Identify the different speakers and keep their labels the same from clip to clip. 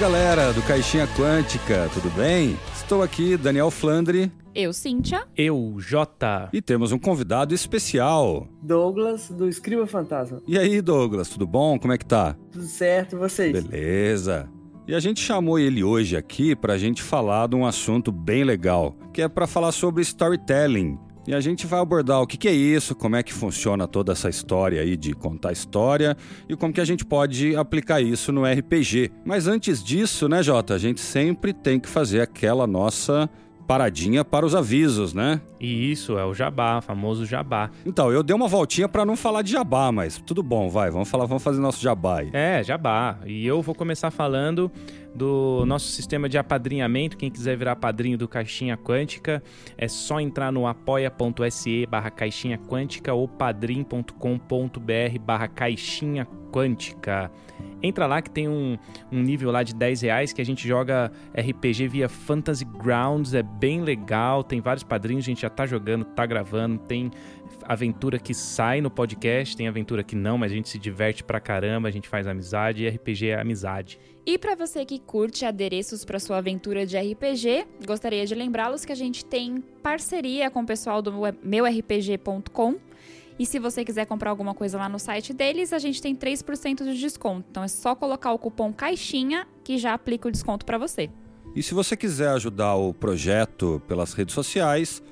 Speaker 1: galera do Caixinha Quântica, tudo bem? Estou aqui, Daniel Flandre.
Speaker 2: Eu, Cíntia.
Speaker 3: Eu, Jota.
Speaker 1: E temos um convidado especial.
Speaker 4: Douglas, do Escriba Fantasma.
Speaker 1: E aí, Douglas, tudo bom? Como é que tá?
Speaker 4: Tudo certo, e vocês?
Speaker 1: Beleza. E a gente chamou ele hoje aqui para a gente falar de um assunto bem legal, que é para falar sobre storytelling. E a gente vai abordar o que, que, é isso, como é que funciona toda essa história aí de contar história e como que a gente pode aplicar isso no RPG. Mas antes disso, né, Jota, a gente sempre tem que fazer aquela nossa paradinha para os avisos, né?
Speaker 3: E isso é o jabá, famoso jabá.
Speaker 1: Então, eu dei uma voltinha para não falar de jabá, mas tudo bom, vai, vamos falar, vamos fazer nosso jabá aí.
Speaker 3: É, jabá. E eu vou começar falando do nosso sistema de apadrinhamento. Quem quiser virar padrinho do Caixinha Quântica, é só entrar no apoia.se barra caixinha quântica ou padrim.com.br barra caixinha quântica. Entra lá que tem um, um nível lá de 10 reais que a gente joga RPG via Fantasy Grounds, é bem legal, tem vários padrinhos, a gente já tá jogando, tá gravando, tem aventura que sai no podcast, tem aventura que não, mas a gente se diverte pra caramba, a gente faz amizade e RPG é amizade.
Speaker 2: E para você que curte adereços para sua aventura de RPG, gostaria de lembrá-los que a gente tem parceria com o pessoal do meurpg.com e se você quiser comprar alguma coisa lá no site deles, a gente tem 3% de desconto. Então é só colocar o cupom CAIXINHA que já aplica o desconto para você.
Speaker 1: E se você quiser ajudar o projeto pelas redes sociais,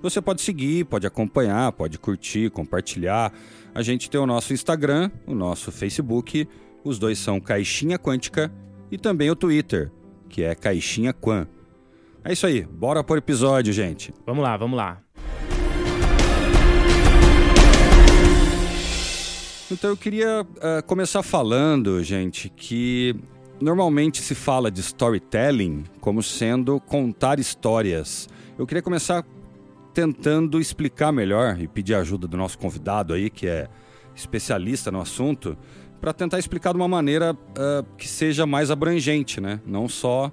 Speaker 1: você pode seguir, pode acompanhar, pode curtir, compartilhar. A gente tem o nosso Instagram, o nosso Facebook, os dois são Caixinha Quântica e também o Twitter, que é Caixinha Quan. É isso aí, bora por episódio, gente.
Speaker 3: Vamos lá, vamos lá.
Speaker 1: Então eu queria uh, começar falando, gente, que normalmente se fala de storytelling como sendo contar histórias. Eu queria começar tentando explicar melhor e pedir ajuda do nosso convidado aí, que é especialista no assunto, para tentar explicar de uma maneira uh, que seja mais abrangente, né? Não só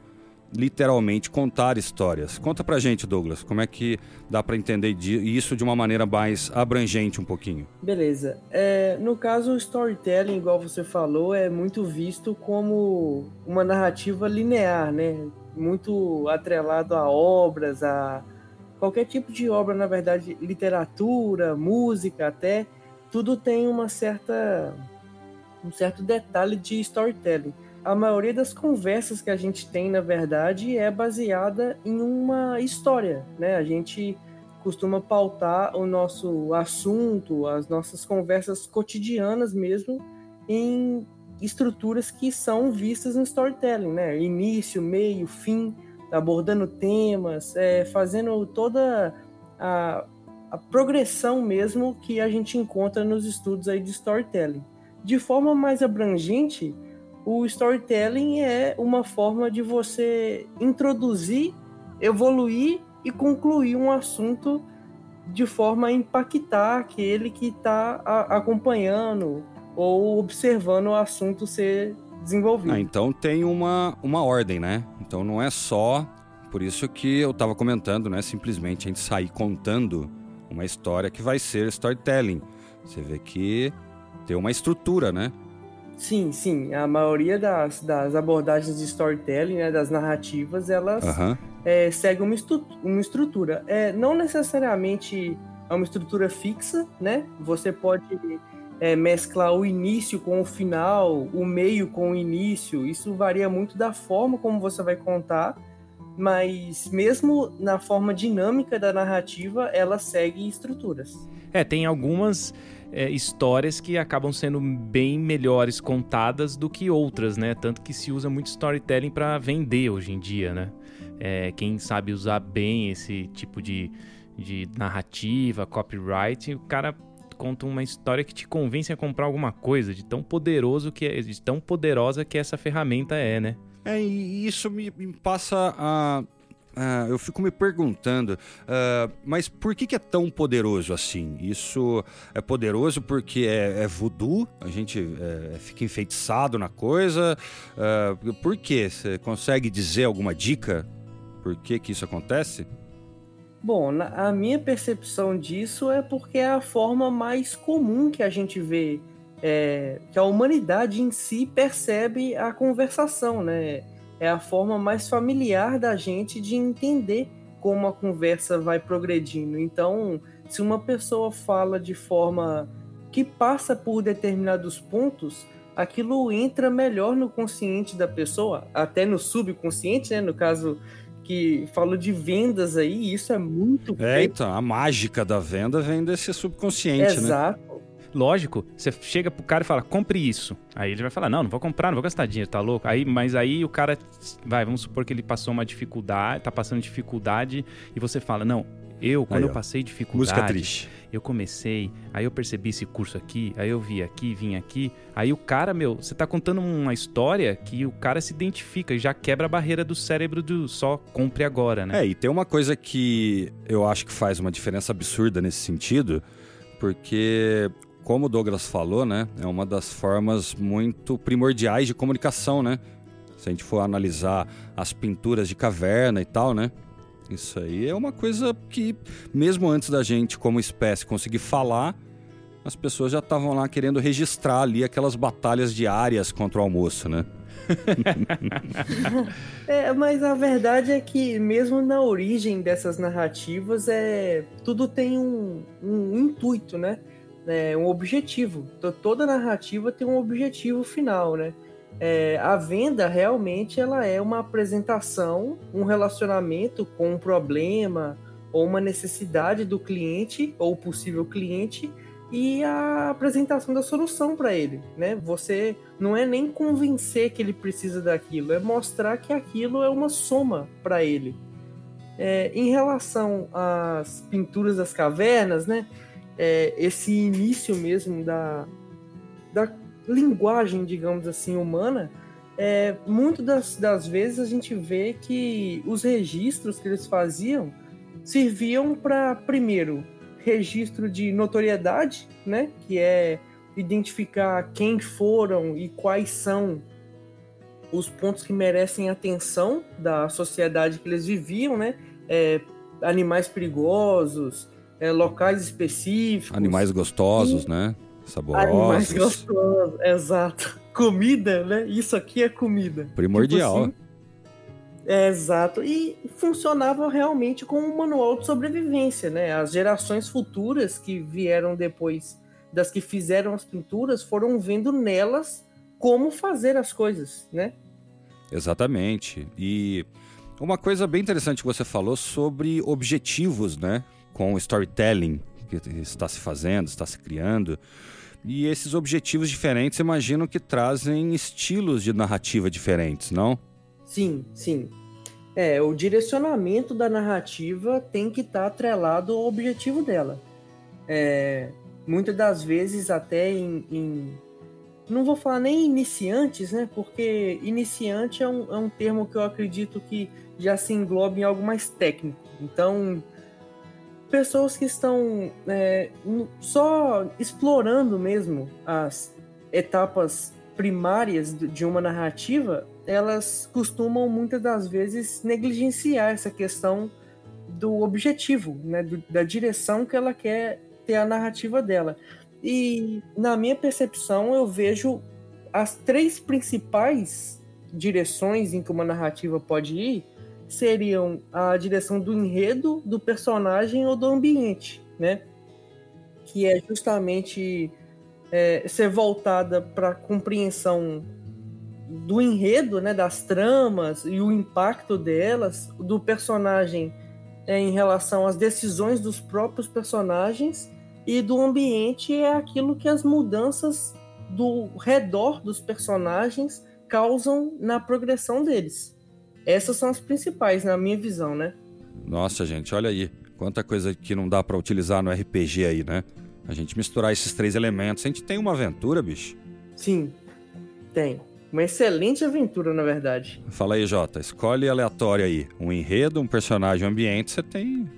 Speaker 1: literalmente contar histórias. Conta pra gente, Douglas, como é que dá para entender isso de uma maneira mais abrangente um pouquinho?
Speaker 4: Beleza. É, no caso, o storytelling, igual você falou, é muito visto como uma narrativa linear, né? Muito atrelado a obras, a qualquer tipo de obra, na verdade, literatura, música, até tudo tem uma certa um certo detalhe de storytelling a maioria das conversas que a gente tem, na verdade, é baseada em uma história, né? A gente costuma pautar o nosso assunto, as nossas conversas cotidianas mesmo, em estruturas que são vistas no storytelling, né? Início, meio, fim, abordando temas, é, fazendo toda a, a progressão mesmo que a gente encontra nos estudos aí de storytelling. De forma mais abrangente, o storytelling é uma forma de você introduzir, evoluir e concluir um assunto de forma a impactar aquele que está acompanhando ou observando o assunto ser desenvolvido.
Speaker 1: Ah, então tem uma, uma ordem, né? Então não é só. Por isso que eu estava comentando, né? Simplesmente a gente sair contando uma história que vai ser storytelling. Você vê que tem uma estrutura, né?
Speaker 4: Sim, sim. A maioria das, das abordagens de storytelling, né, das narrativas, elas uhum. é, seguem uma, uma estrutura. É, não necessariamente é uma estrutura fixa, né? Você pode é, mesclar o início com o final, o meio com o início. Isso varia muito da forma como você vai contar, mas mesmo na forma dinâmica da narrativa, ela segue estruturas.
Speaker 3: É, tem algumas é, histórias que acabam sendo bem melhores contadas do que outras, né? Tanto que se usa muito storytelling para vender hoje em dia, né? É, quem sabe usar bem esse tipo de, de narrativa, copyright, o cara conta uma história que te convence a comprar alguma coisa, de tão poderoso que é, de tão poderosa que essa ferramenta é, né?
Speaker 1: É, e isso me, me passa a ah, eu fico me perguntando, uh, mas por que, que, é tão poderoso assim? Isso é poderoso porque é, é voodoo, a gente é, fica enfeitiçado na coisa. Uh, por quê? Você consegue dizer alguma dica por que, que isso acontece?
Speaker 4: Bom, a minha percepção disso é porque é a forma mais comum que a gente vê, é, que a humanidade em si percebe a conversação, né? É a forma mais familiar da gente de entender como a conversa vai progredindo. Então, se uma pessoa fala de forma que passa por determinados pontos, aquilo entra melhor no consciente da pessoa, até no subconsciente, né? No caso que falo de vendas aí, isso é muito.
Speaker 1: É, feito. então, a mágica da venda vem desse subconsciente,
Speaker 4: Exato. né? Exato.
Speaker 3: Lógico, você chega pro cara e fala, compre isso. Aí ele vai falar, não, não vou comprar, não vou gastar dinheiro, tá louco? Aí, mas aí o cara, vai, vamos supor que ele passou uma dificuldade, tá passando dificuldade, e você fala, não, eu, quando aí, eu passei dificuldade.
Speaker 1: Música triste.
Speaker 3: Eu comecei, aí eu percebi esse curso aqui, aí eu vi aqui, vim aqui. Aí o cara, meu, você tá contando uma história que o cara se identifica e já quebra a barreira do cérebro do só compre agora, né?
Speaker 1: É, e tem uma coisa que eu acho que faz uma diferença absurda nesse sentido, porque como o Douglas falou, né, é uma das formas muito primordiais de comunicação, né? Se a gente for analisar as pinturas de caverna e tal, né? Isso aí é uma coisa que, mesmo antes da gente, como espécie, conseguir falar, as pessoas já estavam lá querendo registrar ali aquelas batalhas diárias contra o almoço, né?
Speaker 4: é, mas a verdade é que mesmo na origem dessas narrativas é tudo tem um, um intuito, né? É, um objetivo. Toda narrativa tem um objetivo final, né? É, a venda realmente ela é uma apresentação, um relacionamento com um problema ou uma necessidade do cliente ou possível cliente e a apresentação da solução para ele, né? Você não é nem convencer que ele precisa daquilo, é mostrar que aquilo é uma soma para ele. É, em relação às pinturas das cavernas, né? É, esse início mesmo da, da linguagem, digamos assim, humana, é, muito das, das vezes a gente vê que os registros que eles faziam serviam para, primeiro, registro de notoriedade, né, que é identificar quem foram e quais são os pontos que merecem atenção da sociedade que eles viviam, né, é, animais perigosos, é, locais específicos.
Speaker 1: Animais gostosos, e... né? saborosos.
Speaker 4: Animais gostosos, exato. Comida, né? Isso aqui é comida.
Speaker 1: Primordial. Tipo assim,
Speaker 4: é, exato. E funcionava realmente como um manual de sobrevivência, né? As gerações futuras que vieram depois das que fizeram as pinturas foram vendo nelas como fazer as coisas, né?
Speaker 1: Exatamente. E uma coisa bem interessante que você falou sobre objetivos, né? Com o storytelling que está se fazendo, está se criando. E esses objetivos diferentes, imagino que trazem estilos de narrativa diferentes, não?
Speaker 4: Sim, sim. É, o direcionamento da narrativa tem que estar tá atrelado ao objetivo dela. É, muitas das vezes, até em, em, Não vou falar nem iniciantes, né? Porque iniciante é um, é um termo que eu acredito que já se engloba em algo mais técnico. Então, pessoas que estão é, só explorando mesmo as etapas primárias de uma narrativa, elas costumam muitas das vezes negligenciar essa questão do objetivo, né, do, da direção que ela quer ter a narrativa dela. E na minha percepção, eu vejo as três principais direções em que uma narrativa pode ir seriam a direção do enredo, do personagem ou do ambiente, né? Que é justamente é, ser voltada para a compreensão do enredo, né, das tramas e o impacto delas, do personagem é, em relação às decisões dos próprios personagens e do ambiente é aquilo que as mudanças do redor dos personagens causam na progressão deles. Essas são as principais, na minha visão, né?
Speaker 1: Nossa, gente, olha aí. Quanta coisa que não dá para utilizar no RPG aí, né? A gente misturar esses três elementos. A gente tem uma aventura, bicho?
Speaker 4: Sim, tem. Uma excelente aventura, na verdade.
Speaker 1: Fala aí, Jota. Escolhe aleatório aí. Um enredo, um personagem, um ambiente. Você tem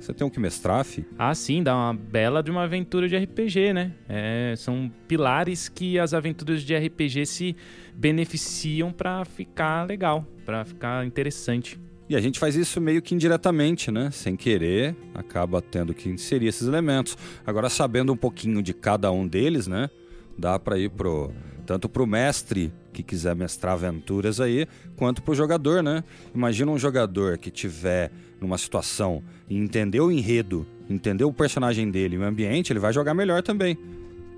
Speaker 1: você tem um que mestrar, fi?
Speaker 3: Ah, sim, dá uma bela de uma aventura de RPG, né? É, são pilares que as aventuras de RPG se beneficiam para ficar legal, para ficar interessante.
Speaker 1: E a gente faz isso meio que indiretamente, né? Sem querer, acaba tendo que inserir esses elementos. Agora, sabendo um pouquinho de cada um deles, né? Dá para ir pro tanto pro mestre que quiser mestrar aventuras aí, quanto pro jogador, né? Imagina um jogador que tiver numa situação e entender o enredo, entender o personagem dele, o ambiente, ele vai jogar melhor também.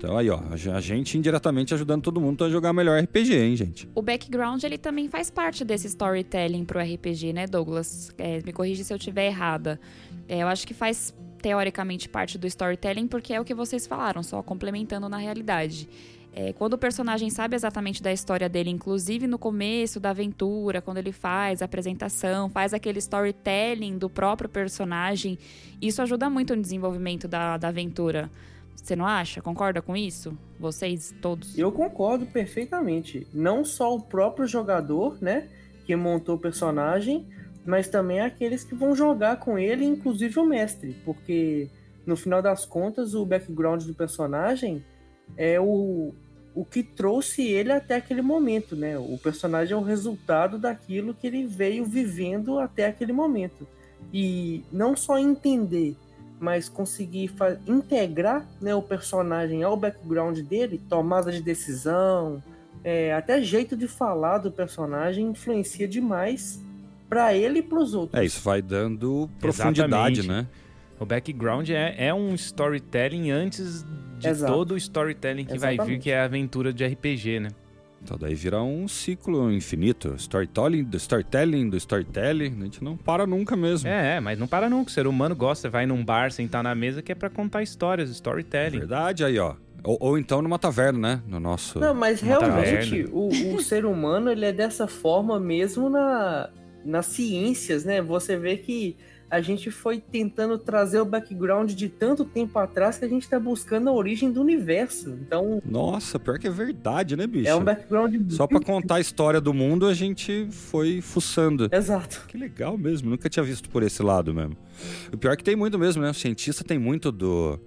Speaker 1: Então aí, ó, a gente indiretamente ajudando todo mundo a jogar melhor RPG, hein, gente?
Speaker 2: O background, ele também faz parte desse storytelling pro RPG, né, Douglas? É, me corrija se eu estiver errada. É, eu acho que faz teoricamente parte do storytelling porque é o que vocês falaram, só complementando na realidade. É, quando o personagem sabe exatamente da história dele, inclusive no começo da aventura, quando ele faz a apresentação, faz aquele storytelling do próprio personagem, isso ajuda muito no desenvolvimento da, da aventura. Você não acha? Concorda com isso? Vocês todos?
Speaker 4: Eu concordo perfeitamente. Não só o próprio jogador, né, que montou o personagem, mas também aqueles que vão jogar com ele, inclusive o mestre, porque no final das contas o background do personagem é o, o que trouxe ele até aquele momento, né? O personagem é o resultado daquilo que ele veio vivendo até aquele momento. E não só entender mas conseguir integrar né, o personagem ao background dele, tomada de decisão, é, até jeito de falar do personagem influencia demais para ele e para os outros.
Speaker 1: É, isso vai dando profundidade,
Speaker 3: Exatamente.
Speaker 1: né?
Speaker 3: O background é, é um storytelling antes de
Speaker 4: Exato.
Speaker 3: todo o storytelling que vai vir,
Speaker 4: Exatamente.
Speaker 3: que é a aventura de RPG, né?
Speaker 1: Então daí vira um ciclo infinito. Storytelling, do storytelling, do storytelling. A gente não para nunca mesmo.
Speaker 3: É, é, mas não para nunca. O ser humano gosta, vai num bar, sentar na mesa, que é pra contar histórias, storytelling.
Speaker 1: Verdade, aí, ó. Ou, ou então numa taverna, né? No nosso.
Speaker 4: Não, mas realmente o, o ser humano ele é dessa forma mesmo na, nas ciências, né? Você vê que a gente foi tentando trazer o background de tanto tempo atrás que a gente tá buscando a origem do universo. Então
Speaker 1: Nossa, pior que é verdade, né, bicho?
Speaker 4: é um background
Speaker 1: Só pra contar a história do mundo, a gente foi fuçando.
Speaker 4: Exato.
Speaker 1: Que legal mesmo, nunca tinha visto por esse lado mesmo. O pior é que tem muito mesmo, né? O cientista tem muito do,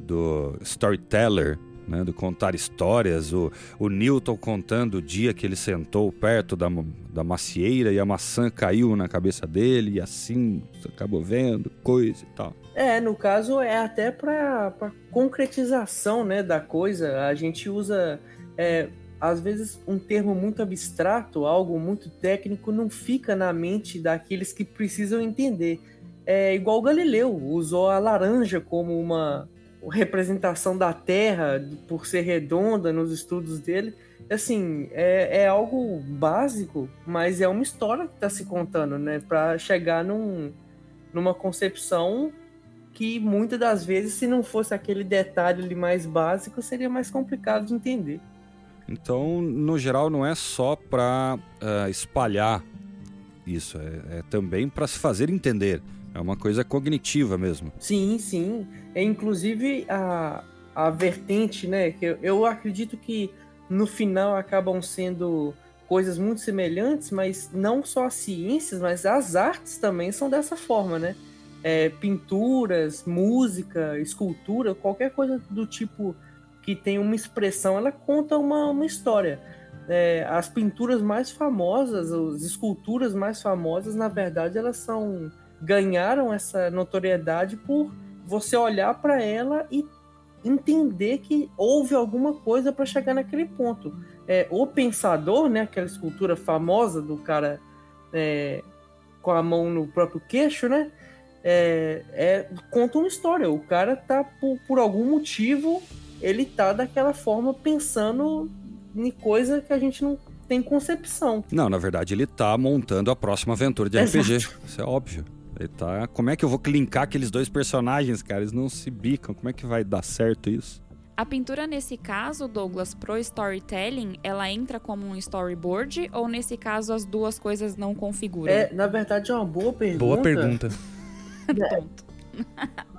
Speaker 1: do storyteller, né? Do contar histórias. O, o Newton contando o dia que ele sentou perto da, da macieira e a maçã caiu na cabeça dele e assim acabou vendo coisa e tal.
Speaker 4: É, no caso é até para concretização né, da coisa. A gente usa, é, às vezes, um termo muito abstrato, algo muito técnico, não fica na mente daqueles que precisam entender. É igual Galileu, usou a laranja como uma representação da Terra, por ser redonda nos estudos dele. Assim, é, é algo básico, mas é uma história que está se contando, né? Para chegar num, numa concepção que muitas das vezes, se não fosse aquele detalhe ali mais básico, seria mais complicado de entender.
Speaker 1: Então, no geral, não é só para espalhar isso, é, é também para se fazer entender. É uma coisa cognitiva mesmo.
Speaker 4: Sim, sim. É inclusive a, a vertente, né? Que eu, eu acredito que no final acabam sendo coisas muito semelhantes, mas não só as ciências, mas as artes também são dessa forma, né? É, pinturas, música, escultura, qualquer coisa do tipo que tem uma expressão, ela conta uma, uma história. É, as pinturas mais famosas, as esculturas mais famosas, na verdade, elas são ganharam essa notoriedade por você olhar para ela e entender que houve alguma coisa para chegar naquele ponto. É, o pensador, né, aquela escultura famosa do cara é, com a mão no próprio queixo, né, é, é, conta uma história. O cara tá por, por algum motivo ele tá daquela forma pensando em coisa que a gente não tem concepção.
Speaker 1: Não, na verdade ele tá montando a próxima aventura de RPG.
Speaker 4: Exato.
Speaker 1: Isso é óbvio. Ele tá. Como é que eu vou linkar aqueles dois personagens, cara? Eles não se bicam. Como é que vai dar certo isso?
Speaker 2: A pintura, nesse caso, Douglas, pro storytelling, ela entra como um storyboard ou, nesse caso, as duas coisas não configuram?
Speaker 4: É, na verdade, é uma boa pergunta.
Speaker 3: Boa pergunta.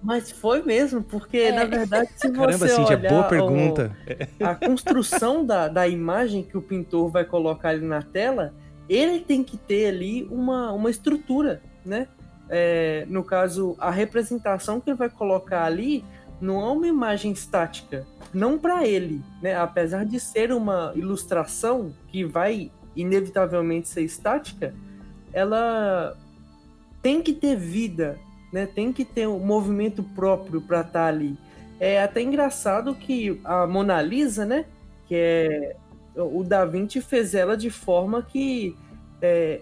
Speaker 4: Mas foi mesmo, porque
Speaker 2: É.
Speaker 4: na verdade, se
Speaker 3: Caramba,
Speaker 4: você
Speaker 3: Cintia,
Speaker 4: olhar
Speaker 3: boa
Speaker 4: o-
Speaker 3: pergunta.
Speaker 4: a construção da, da imagem que o pintor vai colocar ali na tela, ele tem que ter ali uma, uma estrutura, né? É, no caso, a representação que ele vai colocar ali não é uma imagem estática, não para ele, né? Apesar de ser uma ilustração que vai inevitavelmente ser estática, ela tem que ter vida, né? Tem que ter um movimento próprio para estar ali. É até engraçado que a Mona Lisa, né? Que é. O Da Vinci fez ela de forma que é,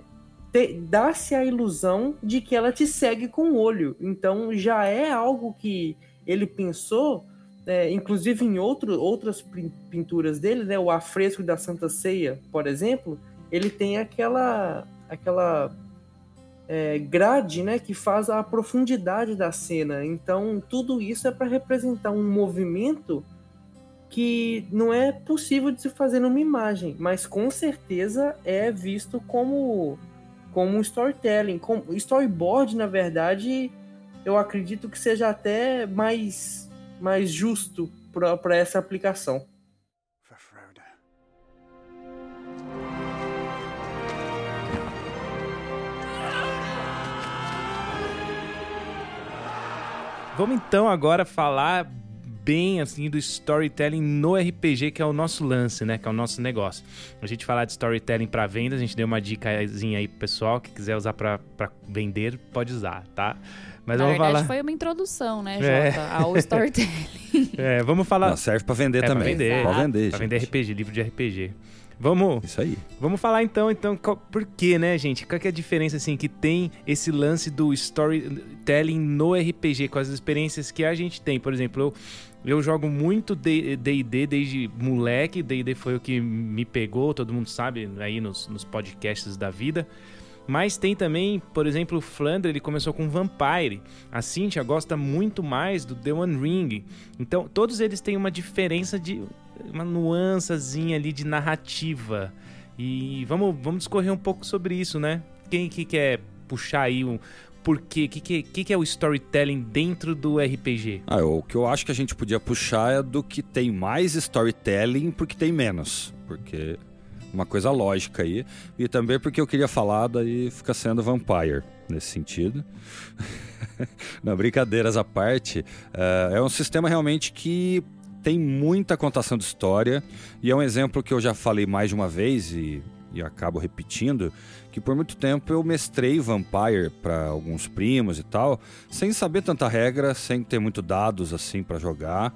Speaker 4: dá-se a ilusão de que ela te segue com o olho. Então já é algo que ele pensou, é, inclusive em outro, outras pinturas dele, né? O afresco da Santa Ceia, por exemplo, ele tem aquela aquela é, grade né, que faz a profundidade da cena. Então, tudo isso é para representar um movimento que não é possível de se fazer numa imagem, mas com certeza é visto como, como um storytelling. Como, storyboard, na verdade, eu acredito que seja até mais, mais justo para essa aplicação.
Speaker 3: Vamos então agora falar bem assim do storytelling no RPG, que é o nosso lance, né? Que é o nosso negócio. A gente falar de storytelling para venda, a gente deu uma dicasinha aí pro pessoal que quiser usar para vender, pode usar, tá?
Speaker 2: Mas Na vamos verdade, falar... foi uma introdução, né, é. Jota, é. ao storytelling.
Speaker 3: é, vamos falar.
Speaker 1: Não, serve para vender é, também. Pra
Speaker 3: vender,
Speaker 1: pra
Speaker 3: vender, pra vender RPG, livro de RPG. Vamos.
Speaker 1: Isso aí.
Speaker 3: Vamos falar então, então, qual, por quê, né, gente? Qual que é a diferença assim que tem esse lance do storytelling no RPG com as experiências que a gente tem? Por exemplo, eu eu jogo muito D&D desde moleque, D&D foi o que me pegou, todo mundo sabe aí nos, nos podcasts da vida. Mas tem também, por exemplo, o Flandre, ele começou com Vampire. A Cynthia gosta muito mais do The One Ring. Então, todos eles têm uma diferença de uma nuancezinha ali de narrativa. E vamos, vamos discorrer um pouco sobre isso, né? Quem que quer puxar aí um porquê? O que, que, que, é o storytelling dentro do RPG?
Speaker 1: Ah, o que eu acho que a gente podia puxar é do que tem mais storytelling porque tem menos. Porque uma coisa lógica aí. E também porque eu queria falar, daí fica sendo Vampire nesse sentido. Não, brincadeiras à parte, uh, é um sistema realmente que tem muita contação de história e é um exemplo que eu já falei mais de uma vez e, e acabo repetindo que por muito tempo eu mestrei Vampire para alguns primos e tal, sem saber tanta regra, sem ter muito dados assim para jogar.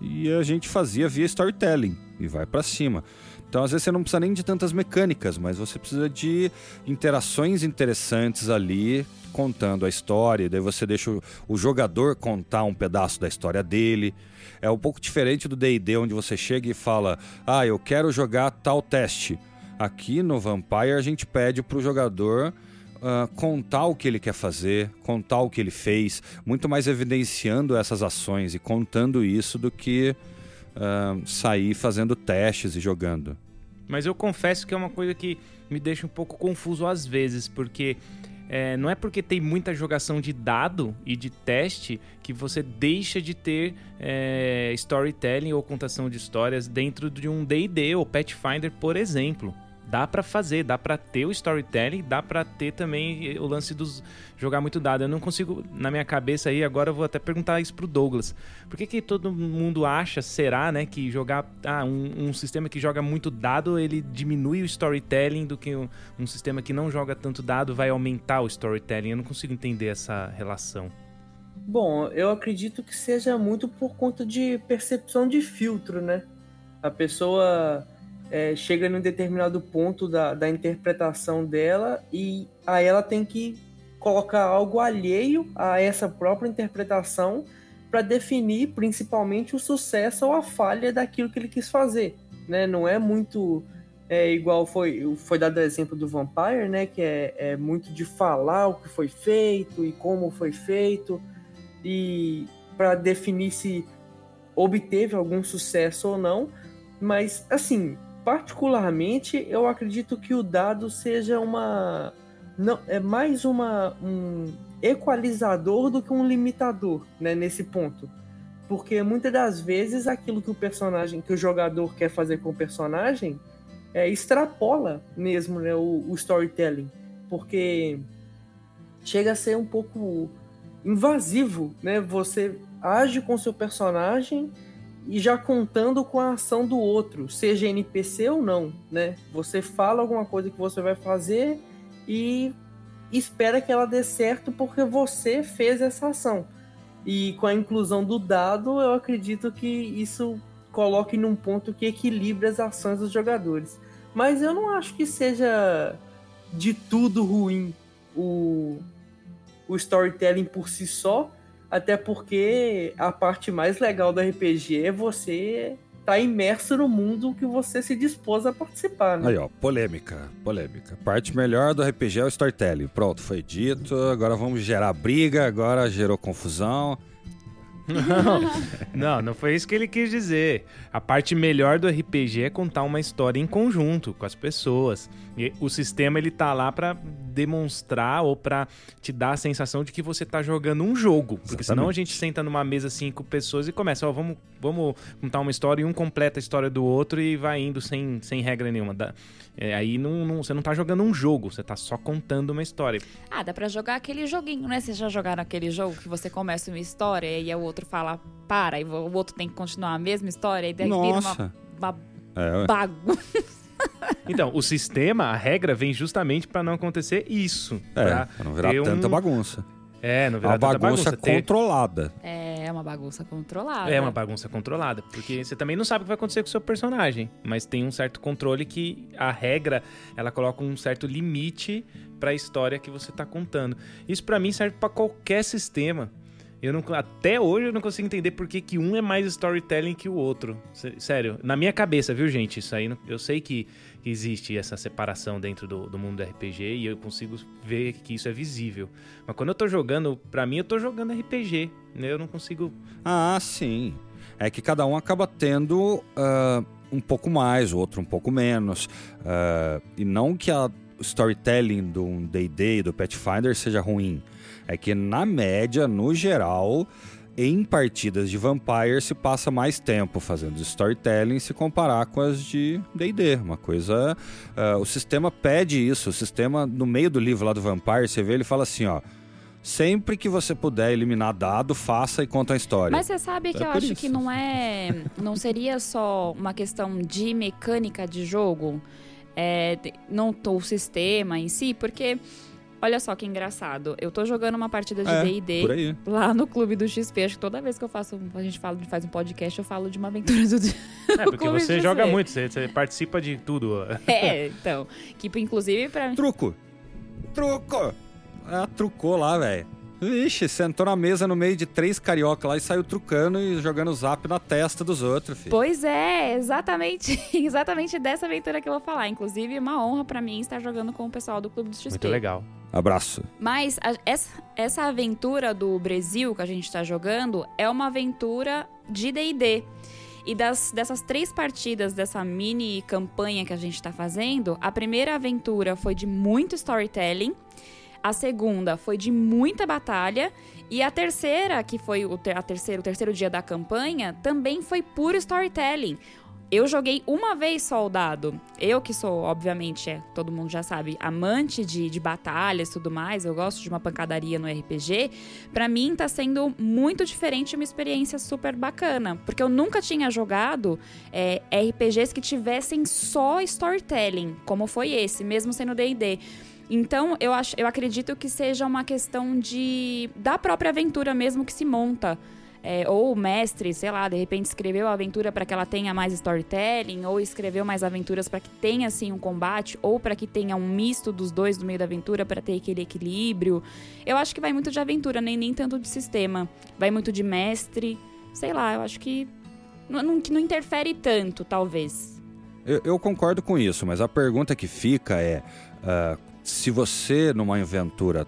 Speaker 1: E a gente fazia via storytelling e vai para cima. Então, às vezes, você não precisa nem de tantas mecânicas, mas você precisa de interações interessantes ali, contando a história. Daí você deixa o jogador contar um pedaço da história dele. É um pouco diferente do DD, onde você chega e fala: Ah, eu quero jogar tal teste. Aqui no Vampire, a gente pede para o jogador uh, contar o que ele quer fazer, contar o que ele fez, muito mais evidenciando essas ações e contando isso do que uh, sair fazendo testes e jogando.
Speaker 3: Mas eu confesso que é uma coisa que me deixa um pouco confuso às vezes, porque é, não é porque tem muita jogação de dado e de teste que você deixa de ter é, storytelling ou contação de histórias dentro de um D&D ou Pathfinder, por exemplo dá para fazer, dá para ter o storytelling, dá para ter também o lance dos jogar muito dado. Eu não consigo na minha cabeça aí, agora eu vou até perguntar isso pro Douglas. Por que, que todo mundo acha, será, né, que jogar ah, um, um sistema que joga muito dado, ele diminui o storytelling do que um, um sistema que não joga tanto dado vai aumentar o storytelling? Eu não consigo entender essa relação.
Speaker 4: Bom, eu acredito que seja muito por conta de percepção de filtro, né? A pessoa é, chega num determinado ponto da, da interpretação dela e aí ela tem que colocar algo alheio a essa própria interpretação para definir principalmente o sucesso ou a falha daquilo que ele quis fazer, né? Não é muito é, igual foi foi dado o exemplo do Vampire, né? Que é, é muito de falar o que foi feito e como foi feito e para definir se obteve algum sucesso ou não. Mas assim, particularmente, eu acredito que o dado seja uma. Não, é mais uma, um equalizador do que um limitador, né, nesse ponto. Porque muitas das vezes aquilo que o personagem, que o jogador quer fazer com o personagem, é, extrapola mesmo né, o, o storytelling. Porque chega a ser um pouco invasivo, né? Você age com seu personagem e já contando com a ação do outro, seja NPC ou não, né? Você fala alguma coisa que você vai fazer e espera que ela dê certo porque você fez essa ação. E com a inclusão do dado, eu acredito que isso coloque num ponto que equilibre as ações dos jogadores. Mas eu não acho que seja de tudo ruim o, o storytelling por si só, até porque a parte mais legal do RPG é você estar tá imerso no mundo que você se dispôs a participar. Né?
Speaker 1: Aí, ó, polêmica, polêmica. Parte melhor do RPG é o storytelling. Pronto, foi dito. Agora vamos gerar briga, agora gerou confusão.
Speaker 3: Não, não, não foi isso que ele quis dizer. A parte melhor do RPG é contar uma história em conjunto com as pessoas. E o sistema ele tá lá para demonstrar ou para te dar a sensação de que você tá jogando um jogo, porque Exatamente. senão a gente senta numa mesa cinco pessoas e começa, ó, vamos, vamos contar uma história e um completa a história do outro e vai indo sem, sem regra nenhuma. É, aí não, não, você não tá jogando um jogo, você tá só contando uma história.
Speaker 2: Ah, dá pra jogar aquele joguinho, né? Vocês já jogaram aquele jogo que você começa uma história e o outro fala para, e o outro tem que continuar a mesma história, e daí
Speaker 1: Nossa.
Speaker 2: vira uma, uma é, bagunça.
Speaker 3: Então, o sistema, a regra vem justamente para não acontecer isso.
Speaker 1: É, pra, pra não virar tanta um... bagunça.
Speaker 3: É, não virar
Speaker 1: uma bagunça,
Speaker 3: bagunça
Speaker 1: controlada.
Speaker 2: É, uma bagunça controlada.
Speaker 3: É uma bagunça controlada, porque você também não sabe o que vai acontecer com o seu personagem, mas tem um certo controle que a regra, ela coloca um certo limite para a história que você tá contando. Isso para mim serve para qualquer sistema. Eu não, até hoje eu não consigo entender por que, que um é mais storytelling que o outro. Sério, na minha cabeça, viu, gente? Isso aí eu sei que existe essa separação dentro do, do mundo do RPG e eu consigo ver que isso é visível. Mas quando eu tô jogando, pra mim eu tô jogando RPG, né? Eu não consigo.
Speaker 1: Ah, sim. É que cada um acaba tendo uh, um pouco mais, o outro um pouco menos. Uh, e não que a storytelling do DD e do Pathfinder seja ruim é que na média, no geral, em partidas de Vampire se passa mais tempo fazendo storytelling se comparar com as de D&D. Uma coisa... Uh, o sistema pede isso. O sistema, no meio do livro lá do Vampire, você vê, ele fala assim, ó... Sempre que você puder eliminar dado, faça e conta a história.
Speaker 2: Mas você sabe que é eu acho isso. que não é... Não seria só uma questão de mecânica de jogo? É, não o sistema em si, porque Olha só que engraçado. Eu tô jogando uma partida de D&D
Speaker 1: é,
Speaker 2: lá no Clube do XP. Acho que toda vez que eu faço, a gente fala, faz um podcast, eu falo de uma aventura do
Speaker 3: É, porque você joga muito, você, você, participa de tudo.
Speaker 2: É, então. Que inclusive pra...
Speaker 1: Truco! Truco! Ah, trucou lá, velho. Vixe, sentou na mesa no meio de três carioca lá e saiu trucando e jogando zap na testa dos outros, filho.
Speaker 2: Pois é, exatamente, exatamente dessa aventura que eu vou falar. Inclusive, uma honra para mim estar jogando com o pessoal do Clube do XP.
Speaker 3: Muito legal.
Speaker 1: Abraço.
Speaker 2: Mas a, essa, essa aventura do Brasil que a gente está jogando é uma aventura de D&D. E das, dessas três partidas, dessa mini campanha que a gente está fazendo, a primeira aventura foi de muito storytelling, a segunda foi de muita batalha, e a terceira, que foi o, ter, a terceiro, o terceiro dia da campanha, também foi puro storytelling. Eu joguei uma vez só o dado. Eu que sou, obviamente, é, todo mundo já sabe, amante de, de batalhas e tudo mais, eu gosto de uma pancadaria no RPG. Para mim tá sendo muito diferente, uma experiência super bacana. Porque eu nunca tinha jogado é, RPGs que tivessem só storytelling, como foi esse, mesmo sendo D&D. Então, eu, acho, eu acredito que seja uma questão de da própria aventura mesmo que se monta é, ou o mestre, sei lá, de repente escreveu a aventura para que ela tenha mais storytelling, ou escreveu mais aventuras para que tenha assim um combate, ou para que tenha um misto dos dois no meio da aventura para ter aquele equilíbrio. Eu acho que vai muito de aventura, nem, nem tanto de sistema. Vai muito de mestre, sei lá, eu acho que não, não, que não interfere tanto, talvez.
Speaker 1: Eu, eu, concordo com isso, mas a pergunta que fica é: uh, se você numa aventura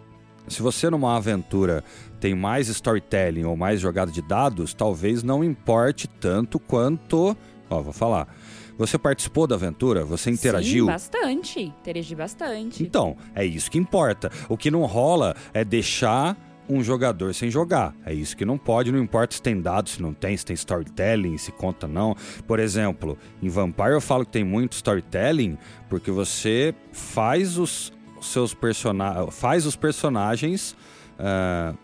Speaker 1: se você numa aventura tem mais storytelling ou mais jogada de dados, talvez não importe tanto quanto. Ó, vou falar. Você participou da aventura? Você interagiu?
Speaker 2: Sim, bastante. Interagi bastante.
Speaker 1: Então, é isso que importa. O que não rola é deixar um jogador sem jogar. É isso que não pode, não importa se tem dados, se não tem, se tem storytelling, se conta não. Por exemplo, em Vampire eu falo que tem muito storytelling porque você faz os seus personagens, faz os personagens uh,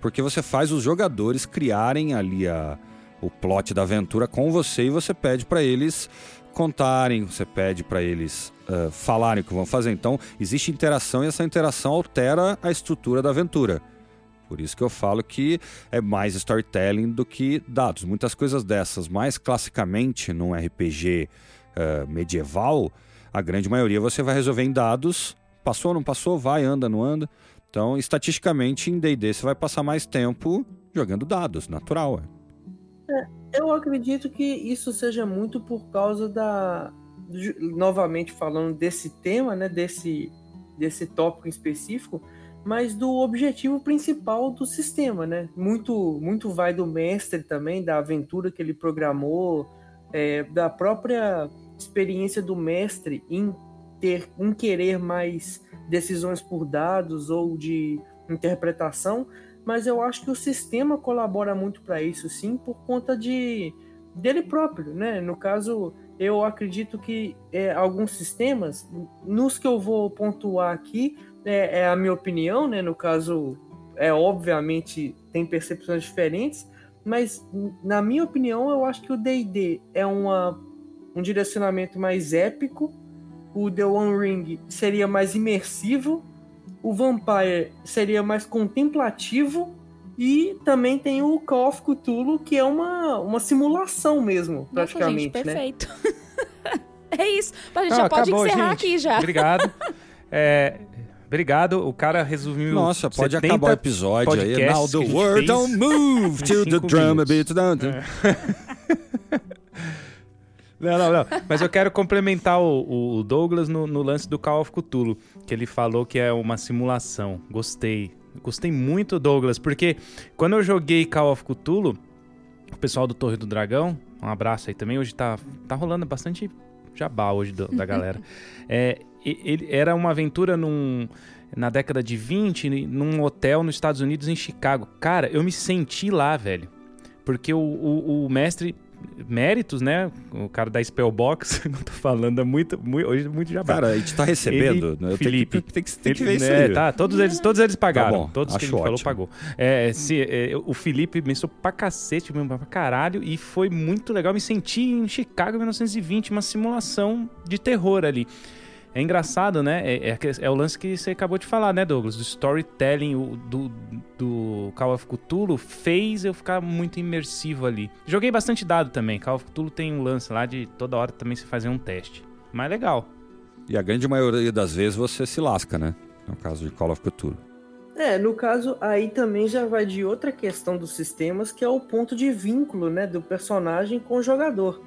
Speaker 1: porque você faz os jogadores criarem ali a, o plot da aventura com você e você pede para eles contarem, você pede para eles uh, falarem o que vão fazer. Então, existe interação e essa interação altera a estrutura da aventura. Por isso que eu falo que é mais storytelling do que dados. Muitas coisas dessas, mais classicamente num RPG uh, eh, medieval, a grande maioria você vai resolver em dados. Passou, não passou, vai, anda, não anda. Então, estatisticamente, em D&D você vai passar mais tempo jogando dados, natural.
Speaker 4: É. é, eu acredito que isso seja muito por causa da... Novamente falando desse tema, né, desse, desse tópico específico, mas do objetivo principal do sistema, né? Muito, muito vai do mestre também, da aventura que ele programou, é, da própria experiência do mestre em ter, em querer mais decisões por dados ou de interpretação, mas eu acho que o sistema colabora muito para isso, sim, por conta de dele próprio, né? No caso, eu acredito que é, alguns sistemas, nos que eu vou pontuar aqui, é, é, a minha opinião, né? No caso, é obviamente tem percepções diferentes, mas na minha opinião, eu acho que o D&D é uma, um direcionamento mais épico, o The One Ring seria mais imersivo, o Vampire seria mais contemplativo e também tem o Call of Cthulhu, que é uma, uma simulação mesmo, praticamente,
Speaker 2: Nossa, gente,
Speaker 4: né?
Speaker 2: perfeito. é isso. A gente ah, já pode
Speaker 3: acabou,
Speaker 2: encerrar
Speaker 3: gente.
Speaker 2: aqui já.
Speaker 3: Obrigado. É, Obrigado, o cara resumiu.
Speaker 1: Nossa, pode acabar o episódio aí. Now the world don't move to the drum a bit. É.
Speaker 3: Não, não, não. Mas eu quero complementar o, o Douglas no, no, lance do Call of Cthulhu, que ele falou que é uma simulação. Gostei. Gostei muito, Douglas, porque quando eu joguei Call of Cthulhu, o pessoal do Torre do Dragão, um abraço aí também, hoje tá, tá rolando bastante jabá hoje do, da galera. é, ele, era uma aventura num, na década de 20, num hotel nos Estados Unidos, em Chicago. Cara, eu me senti lá, velho. Porque o, o, o mestre méritos, né? O cara da Spellbox, não tô falando, é muito, muito, hoje muito jabá.
Speaker 1: Cara, a gente tá recebendo,
Speaker 3: ele, né? Felipe, tem que, tem que, ver isso aí. Tá, todos eles, todos eles pagaram.
Speaker 1: Tá bom,
Speaker 3: todos que ele
Speaker 1: ótimo.
Speaker 3: falou pagou. É, se, é, o Felipe pensou pra cacete, mesmo pra caralho, e foi muito legal. Me senti em Chicago em 1920, uma simulação de terror ali. É engraçado, né? É, é, é, o lance que você acabou de falar, né, Douglas? Do storytelling o, do, do Call of Cthulhu fez eu ficar muito imersivo ali. Joguei bastante dado também. Call of Cthulhu tem um lance lá de toda hora também se fazer um teste. Mas legal.
Speaker 1: E a grande maioria das vezes você se lasca, né? No caso de Call of Cthulhu.
Speaker 4: É, no caso, aí também já vai de outra questão dos sistemas, que é o ponto de vínculo, né, do personagem com o jogador.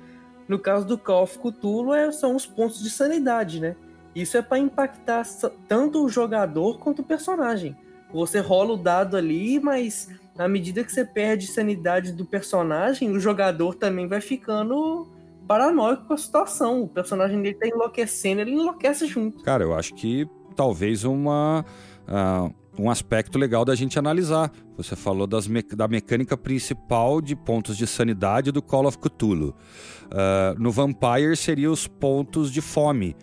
Speaker 4: No caso do Call of Cthulhu, é, são os pontos de sanidade, né? Isso é para impactar tanto o jogador quanto o personagem. Você rola o dado ali, mas à medida que você perde sanidade do personagem, o jogador também vai ficando paranoico com a situação. O personagem dele tá enlouquecendo, ele enlouquece junto.
Speaker 1: Cara, eu acho que talvez uma. Uh, um aspecto legal da gente analisar. Você falou das me da mecânica principal de pontos de sanidade do Call of Cthulhu. Uh, no Vampire seria os pontos de fome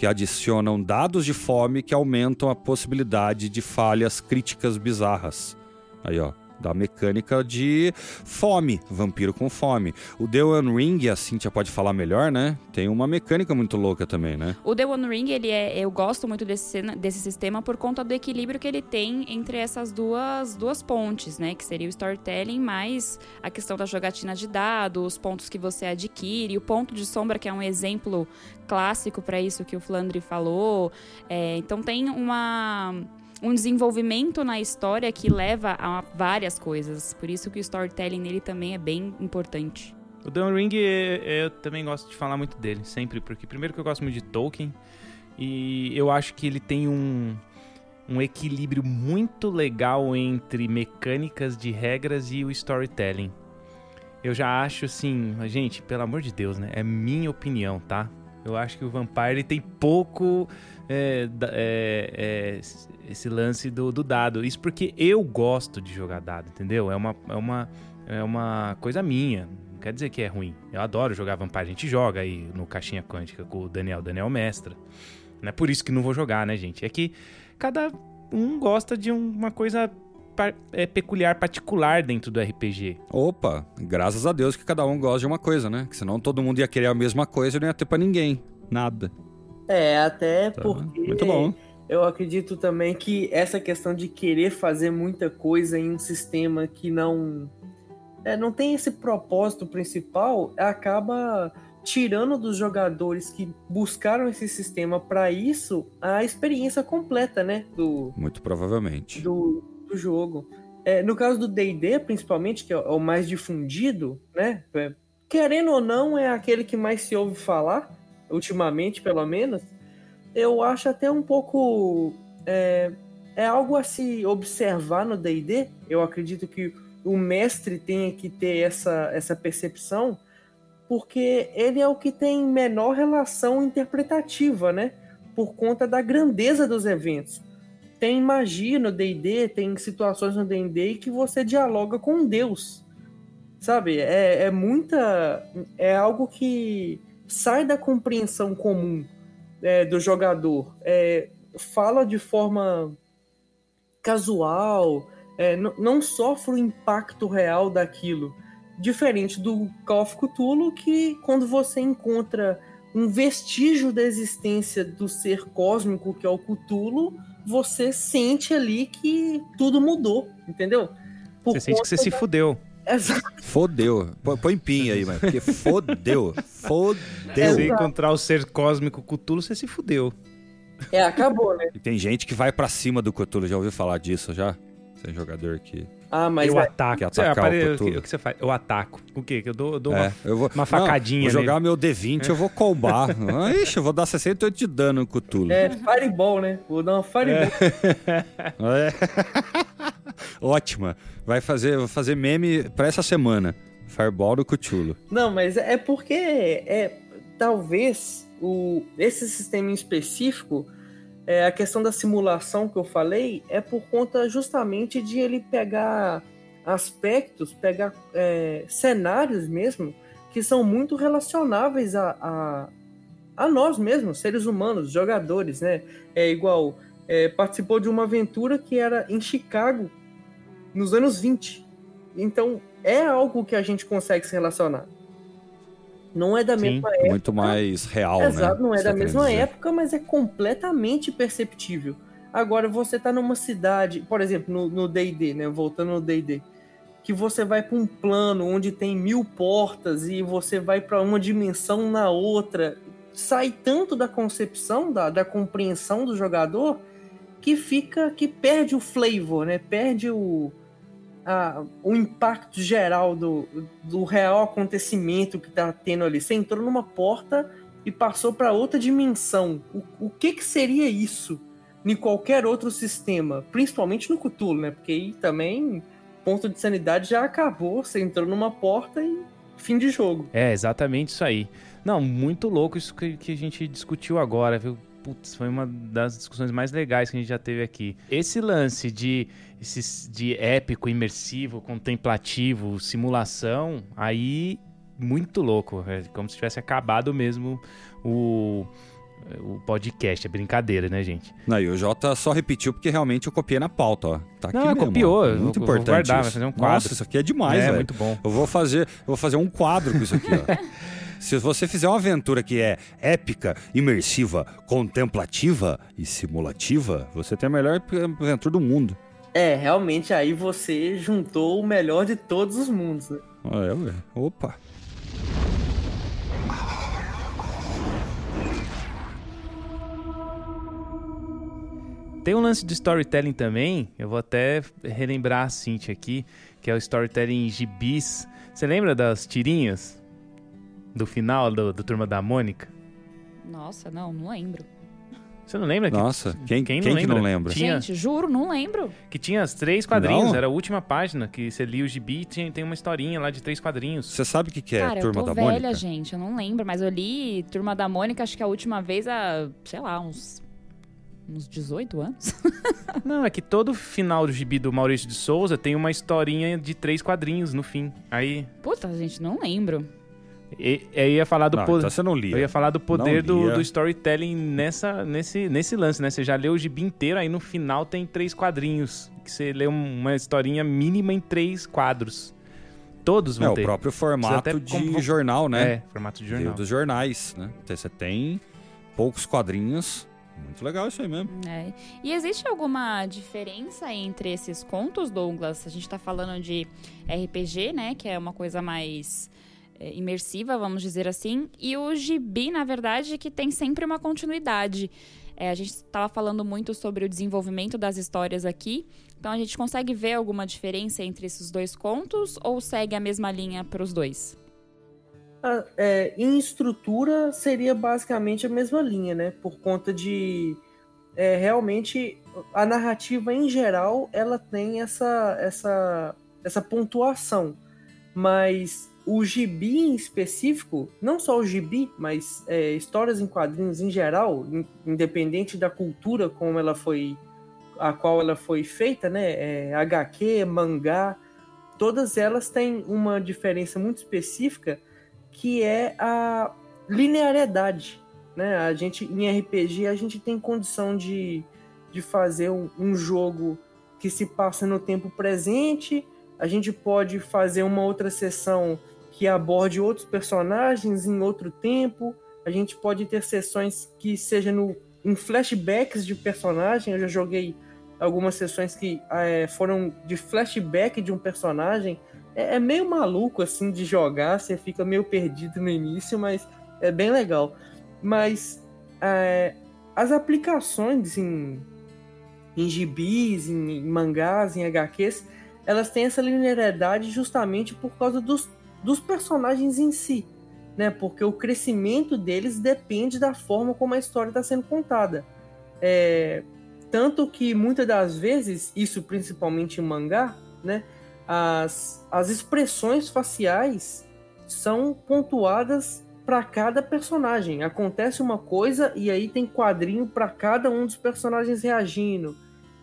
Speaker 1: que adicionam dados de fome que aumentam a possibilidade de falhas críticas bizarras. Aí, ó da mecânica de fome, vampiro com fome. O The One Ring, a Cintia pode falar melhor, né? Tem uma mecânica muito louca também, né?
Speaker 2: O The One Ring, ele é, eu gosto muito desse, desse sistema por conta do equilíbrio que ele tem entre essas duas, duas pontes, né? Que seria o storytelling mais a questão da jogatina de dados, os pontos que você adquire, o ponto de sombra, que é um exemplo clássico para isso que o Flandre falou. É, então tem uma um desenvolvimento na história que leva a várias coisas. Por isso que o storytelling nele também é bem importante.
Speaker 3: O The Ring, eu também gosto de falar muito dele, sempre, porque primeiro que eu gosto muito de Tolkien, e eu acho que ele tem um, um equilíbrio muito legal entre mecânicas de regras e o storytelling. Eu já acho assim, gente, pelo amor de Deus, né? É minha opinião, tá? Eu acho que o Vampire tem pouco é, é, é, esse lance do, do, dado. Isso porque eu gosto de jogar dado, entendeu? É uma, é uma, é uma coisa minha. Não quer dizer que é ruim. Eu adoro jogar Vampire. A gente joga aí no Caixinha Quântica com o Daniel. Daniel Mestra. Não é por isso que não vou jogar, né, gente? É que cada um gosta de uma coisa é, peculiar, particular dentro do RPG.
Speaker 1: Opa, graças a Deus que cada um gosta de uma coisa, né? Que senão todo mundo ia querer a mesma coisa e não ia ter pra ninguém. Nada.
Speaker 4: É, até tá. porque.
Speaker 1: Muito bom.
Speaker 4: eu acredito também que essa questão de querer fazer muita coisa em um sistema que não é, não tem esse propósito principal, acaba tirando dos jogadores que buscaram esse sistema para isso a experiência completa, né? Do,
Speaker 1: Muito provavelmente.
Speaker 4: Do, do jogo. É, no caso do D&D, principalmente, que é o mais difundido, né? É, querendo ou não, é aquele que mais se ouve falar, ultimamente, pelo menos eu acho até um pouco. É, é algo a se observar no DD. Eu acredito que o mestre tenha que ter essa, essa percepção, porque ele é o que tem menor relação interpretativa, né? Por conta da grandeza dos eventos. Tem magia no DD, tem situações no DD que você dialoga com Deus. Sabe? É, é muita. É algo que sai da compreensão comum é, do jogador é, fala de forma casual, é, não sofre o impacto real daquilo. Diferente do Call of Cthulhu, que quando você encontra um vestígio da existência do ser cósmico que é o Cthulhu, você sente ali que tudo mudou, entendeu?
Speaker 3: Por você sente que você da... se fudeu.
Speaker 1: Exato. Fodeu. Põe pin aí, mano. Porque fodeu. Fodeu. Se
Speaker 3: você encontrar o ser cósmico Cthulhu, você se fudeu.
Speaker 4: É, acabou, né?
Speaker 1: E tem gente que vai para cima do Cthulhu. Já ouviu falar disso já? Você é jogador que.
Speaker 3: Ah, mas eu é... ataco. Que atacar você, o, Cthulhu. o que você faz? Eu ataco. O quê? Eu dou, eu dou é, uma, eu vou... uma facadinha.
Speaker 1: Não, vou jogar meu D20, eu vou combar. ah, ixi, eu vou dar 68 de dano no Cthulhu.
Speaker 4: É, fireball, né? Vou dar uma fireball. É.
Speaker 1: é. Ótima. Vai fazer, vou fazer meme pra essa semana. Fireball do Cthulhu.
Speaker 4: Não, mas é porque é talvez o, esse sistema em específico, é, a questão da simulação que eu falei, é por conta justamente de ele pegar aspectos, pegar é, cenários mesmo, que são muito relacionáveis a, a, a, nós mesmos, seres humanos, jogadores, né? É igual, é, participou de uma aventura que era em Chicago, nos anos 20. Então, é algo que a gente consegue se relacionar. Não é da Sim, mesma época.
Speaker 1: Muito mais real,
Speaker 4: Exato, né? não é da mesma dizer. época, mas é completamente perceptível. Agora, você tá numa cidade, por exemplo, no D&D, né? Voltando no D&D. Que você vai para um plano onde tem mil portas e você vai para uma dimensão na outra. Sai tanto da concepção, da, da compreensão do jogador, que fica, que perde o flavor, né? Perde o, a, o impacto geral do, do real acontecimento que está tendo ali. Você entrou numa porta e passou para outra dimensão. O, o que, que seria isso em qualquer outro sistema? Principalmente no Cthulhu, né? Porque aí também ponto de sanidade já acabou. Você entrou numa porta e fim de jogo.
Speaker 3: É, exatamente isso aí. Não, muito louco isso que, que a gente discutiu agora, viu? Putz, foi uma das discussões mais legais que a gente já teve aqui. Esse lance de, de épico, imersivo, contemplativo, simulação, aí muito louco. É como se tivesse acabado mesmo o, o podcast. É brincadeira, né, gente?
Speaker 1: Não, e o Jota só repetiu porque realmente eu copiei na pauta, ó. Tá aqui
Speaker 3: Não,
Speaker 1: mesmo,
Speaker 3: copiou.
Speaker 1: Ó. Muito
Speaker 3: eu,
Speaker 1: importante.
Speaker 3: Vou guardar, vai fazer um quadro. Nossa,
Speaker 1: isso aqui é demais,
Speaker 3: É,
Speaker 1: véio.
Speaker 3: muito bom.
Speaker 1: Eu vou fazer, eu vou fazer um quadro com isso aqui, ó. Se você fizer uma aventura que é épica, imersiva, contemplativa e simulativa, você tem a melhor aventura do mundo.
Speaker 4: É, realmente aí você juntou o melhor de todos os mundos, né?
Speaker 1: É, ué. Opa.
Speaker 3: Tem um lance de storytelling também, eu vou até relembrar a Cintia aqui, que é o storytelling gibis. Você lembra das tirinhas? Do final do, do Turma da Mônica?
Speaker 2: Nossa, não, não lembro.
Speaker 3: Você não lembra?
Speaker 1: Nossa, que, quem, quem, quem, não, lembra? não lembra?
Speaker 2: Tinha, Gente, juro, não lembro.
Speaker 3: Que tinha as três quadrinhos, não? era a última página, que você lia o gibi e tem uma historinha lá de três quadrinhos.
Speaker 1: Você sabe o que, que é
Speaker 2: Cara,
Speaker 1: Turma
Speaker 2: eu tô
Speaker 1: da
Speaker 2: velha,
Speaker 1: Mônica?
Speaker 2: gente, eu não lembro, mas eu li Turma da Mônica, acho que a última vez há, sei lá, uns uns 18 anos?
Speaker 3: não, é que todo final do gibi do Maurício de Souza tem uma historinha de três quadrinhos no fim. Aí.
Speaker 2: Puta, gente, não lembro.
Speaker 3: E, eu ia falar do
Speaker 1: não,
Speaker 3: poder.
Speaker 1: Então você não lia.
Speaker 3: Eu ia falar do poder do, do, storytelling nessa, nesse, nesse lance, né? Você já leu o gibi inteiro, aí no final tem três quadrinhos. Que você lê uma historinha mínima em três quadros. Todos vão
Speaker 1: é,
Speaker 3: ter.
Speaker 1: o próprio formato de como... jornal, né?
Speaker 3: É, formato de jornal.
Speaker 1: Dos jornais, né? Então, você tem poucos quadrinhos, Muito legal isso aí mesmo.
Speaker 2: É. E existe alguma diferença entre esses contos, Douglas? A gente está falando de RPG, né? Que é uma coisa mais é, imersiva, vamos dizer assim. E o gibi, na verdade, que tem sempre uma continuidade. É, a gente estava falando muito sobre o desenvolvimento das histórias aqui. Então a gente consegue ver alguma diferença entre esses dois contos ou segue a mesma linha para os dois?
Speaker 4: Ah, é, em estrutura seria basicamente a mesma linha, né? Por conta de é, realmente a narrativa em geral ela tem essa essa essa pontuação, mas o gibi em específico, não só o gibi, mas é, histórias em quadrinhos em geral, independente da cultura como ela foi a qual ela foi feita, né? É, HQ, mangá, todas elas têm uma diferença muito específica que é a linearidade. Né? A gente, em RPG, a gente tem condição de, de fazer um, um jogo que se passa no tempo presente, a gente pode fazer uma outra sessão que aborde outros personagens em outro tempo, a gente pode ter sessões que seja no, em flashbacks de personagem, eu já joguei algumas sessões que é, foram de flashback de um personagem, é, é, meio maluco assim de jogar, você fica meio perdido no início, mas é bem legal. Mas é, as aplicações em, em gibis, em, em mangás, em HQs, elas têm essa linearidade justamente por causa dos, dos personagens em si. Né? Porque o crescimento deles depende da forma como a história está sendo contada. É, tanto que muitas das vezes, isso principalmente em mangá, né? as, as expressões faciais são pontuadas para cada personagem. Acontece uma coisa e aí tem quadrinho para cada um dos personagens reagindo.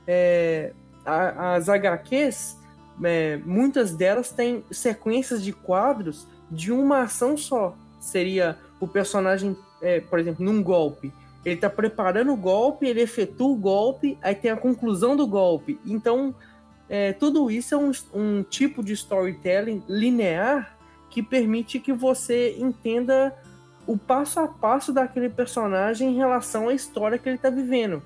Speaker 4: É, as HQs, é, muitas delas têm sequências de quadros de uma ação só. Seria o personagem, é, por exemplo, num golpe. Ele está preparando o golpe, ele efetua o golpe, aí tem a conclusão do golpe. Então, é, tudo isso é um, um tipo de storytelling linear que permite que você entenda o passo a passo daquele personagem em relação à história que ele está vivendo.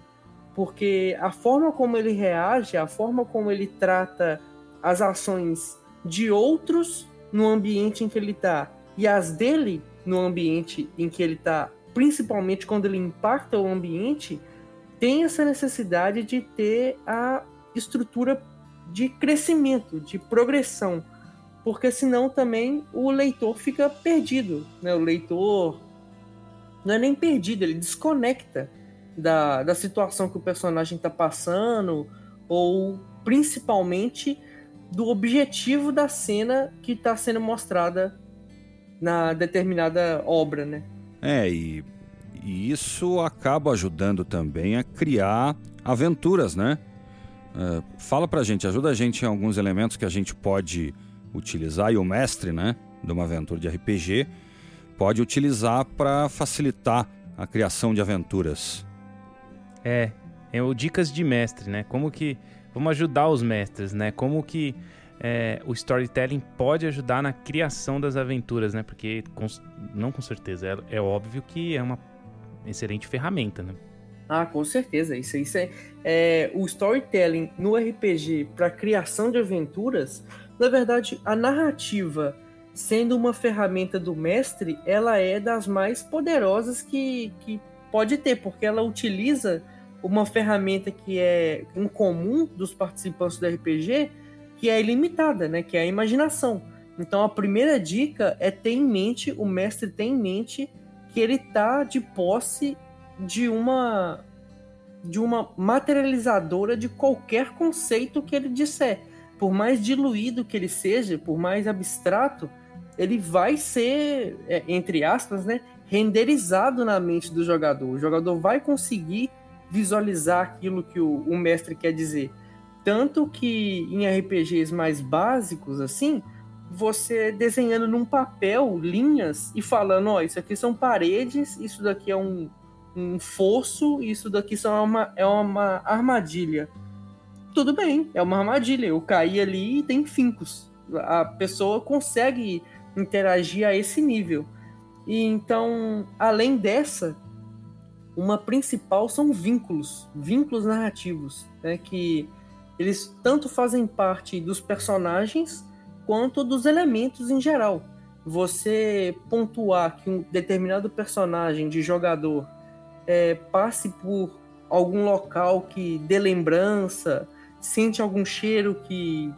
Speaker 4: Porque a forma como ele reage, a forma como ele trata as ações de outros no ambiente em que ele está e as dele no ambiente em que ele está, principalmente quando ele impacta o ambiente, tem essa necessidade de ter a estrutura de crescimento, de progressão, porque senão também o leitor fica perdido, né? O leitor não é nem perdido, ele desconecta da, da situação que o personagem está passando ou principalmente do objetivo da cena que está sendo mostrada na determinada obra, né?
Speaker 1: É, e, e isso acaba ajudando também a criar aventuras, né? Uh, fala pra gente, ajuda a gente em alguns elementos que a gente pode utilizar e o mestre, né, de uma aventura de RPG, pode utilizar para facilitar a criação de aventuras.
Speaker 3: É, é o dicas de mestre, né? Como que vamos ajudar os mestres, né? Como que é, o storytelling pode ajudar na criação das aventuras, né? Porque com, não com certeza é, é óbvio que é uma excelente ferramenta, né?
Speaker 4: Ah, com certeza. Isso, isso é, é o storytelling no RPG para criação de aventuras. Na verdade, a narrativa, sendo uma ferramenta do mestre, ela é das mais poderosas que, que pode ter, porque ela utiliza uma ferramenta que é incomum dos participantes do RPG, que é ilimitada, né? Que é a imaginação. Então a primeira dica é ter em mente, o mestre tem em mente que ele tá de posse de uma de uma materializadora de qualquer conceito que ele disser. Por mais diluído que ele seja, por mais abstrato, ele vai ser, é, entre aspas, né, renderizado na mente do jogador. O jogador vai conseguir visualizar aquilo que o, o mestre quer dizer. Tanto que em RPGs mais básicos, assim, você desenhando num papel linhas e falando: ó, oh, isso aqui são paredes, isso daqui é um, um fosso, isso daqui é uma, é uma armadilha. Tudo bem, é uma armadilha. Eu caí ali e tem fincos. A pessoa consegue interagir a esse nível. E então, além dessa, uma principal são vínculos, vínculos narrativos, né, que eles tanto fazem parte dos personagens quanto dos elementos em geral. Você pontuar que um determinado personagem de jogador é, passe por algum local que dê lembrança, sente algum cheiro que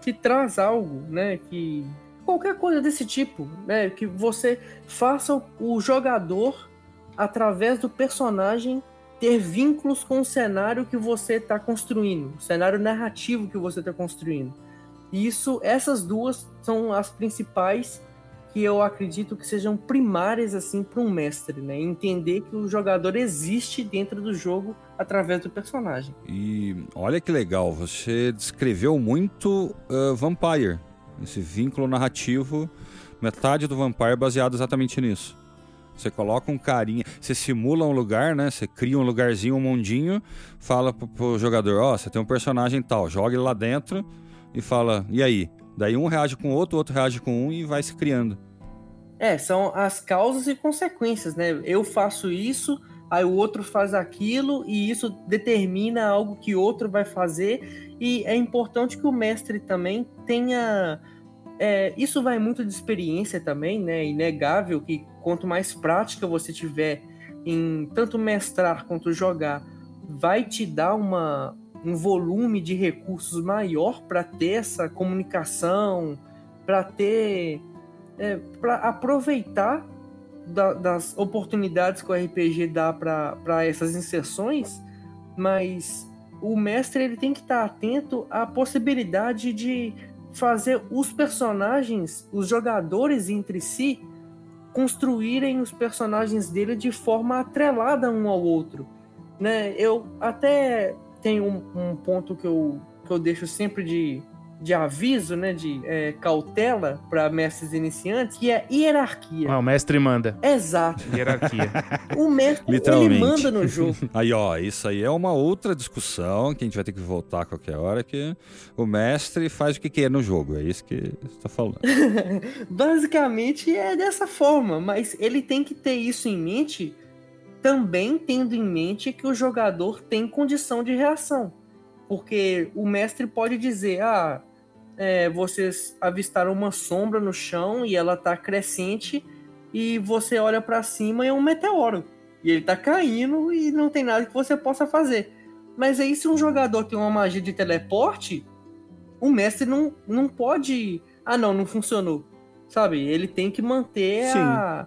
Speaker 4: que traz algo, né, que qualquer coisa desse tipo, né, que você faça o jogador através do personagem ter vínculos com o cenário que você está construindo, o cenário narrativo que você está construindo. E isso, essas duas são as principais que eu acredito que sejam primárias assim para um mestre, né? Entender que o jogador existe dentro do jogo através do personagem.
Speaker 1: E olha que legal, você descreveu muito uh, Vampire, esse vínculo narrativo, metade do Vampire baseado exatamente nisso. Você coloca um carinha, você simula um lugar, né? Você cria um lugarzinho, um mundinho, fala pro, pro jogador, ó, oh, você tem um personagem tal, joga ele lá dentro e fala, e aí? Daí um reage com o outro, outro reage com um e vai se criando.
Speaker 4: É, são as causas e consequências, né? Eu faço isso, aí o outro faz aquilo e isso determina algo que o outro vai fazer e é importante que o mestre também tenha é, isso vai muito de experiência também, né? Inegável que quanto mais prática você tiver em tanto mestrar quanto jogar, vai te dar uma, um volume de recursos maior para ter essa comunicação, para ter. É, para aproveitar da, das oportunidades que o RPG dá para essas inserções, mas o mestre ele tem que estar atento à possibilidade de fazer os personagens, os jogadores entre si, construírem os personagens dele de forma atrelada um ao outro. Né? Eu até tenho um, um ponto que eu, que eu deixo sempre de, de aviso, né, de é, cautela para mestres iniciantes, que é hierarquia.
Speaker 3: Ah, o mestre manda.
Speaker 4: Exato.
Speaker 3: Hierarquia.
Speaker 4: o mestre ele manda no jogo.
Speaker 1: Aí, ó, isso aí é uma outra discussão que a gente vai ter que voltar a qualquer hora, que o mestre faz o que quer no jogo, é isso que você tá falando.
Speaker 4: Basicamente é dessa forma, mas ele tem que ter isso em mente, também tendo em mente que o jogador tem condição de reação porque o mestre pode dizer: ah, é, vocês avistaram uma sombra no chão e ela tá crescente, e você olha para cima e é um meteoro. E ele tá caindo e não tem nada que você possa fazer. Mas aí, se um jogador tem uma magia de teleporte, o mestre não, não pode. Ah, não, não funcionou. Sabe? Ele tem que manter a,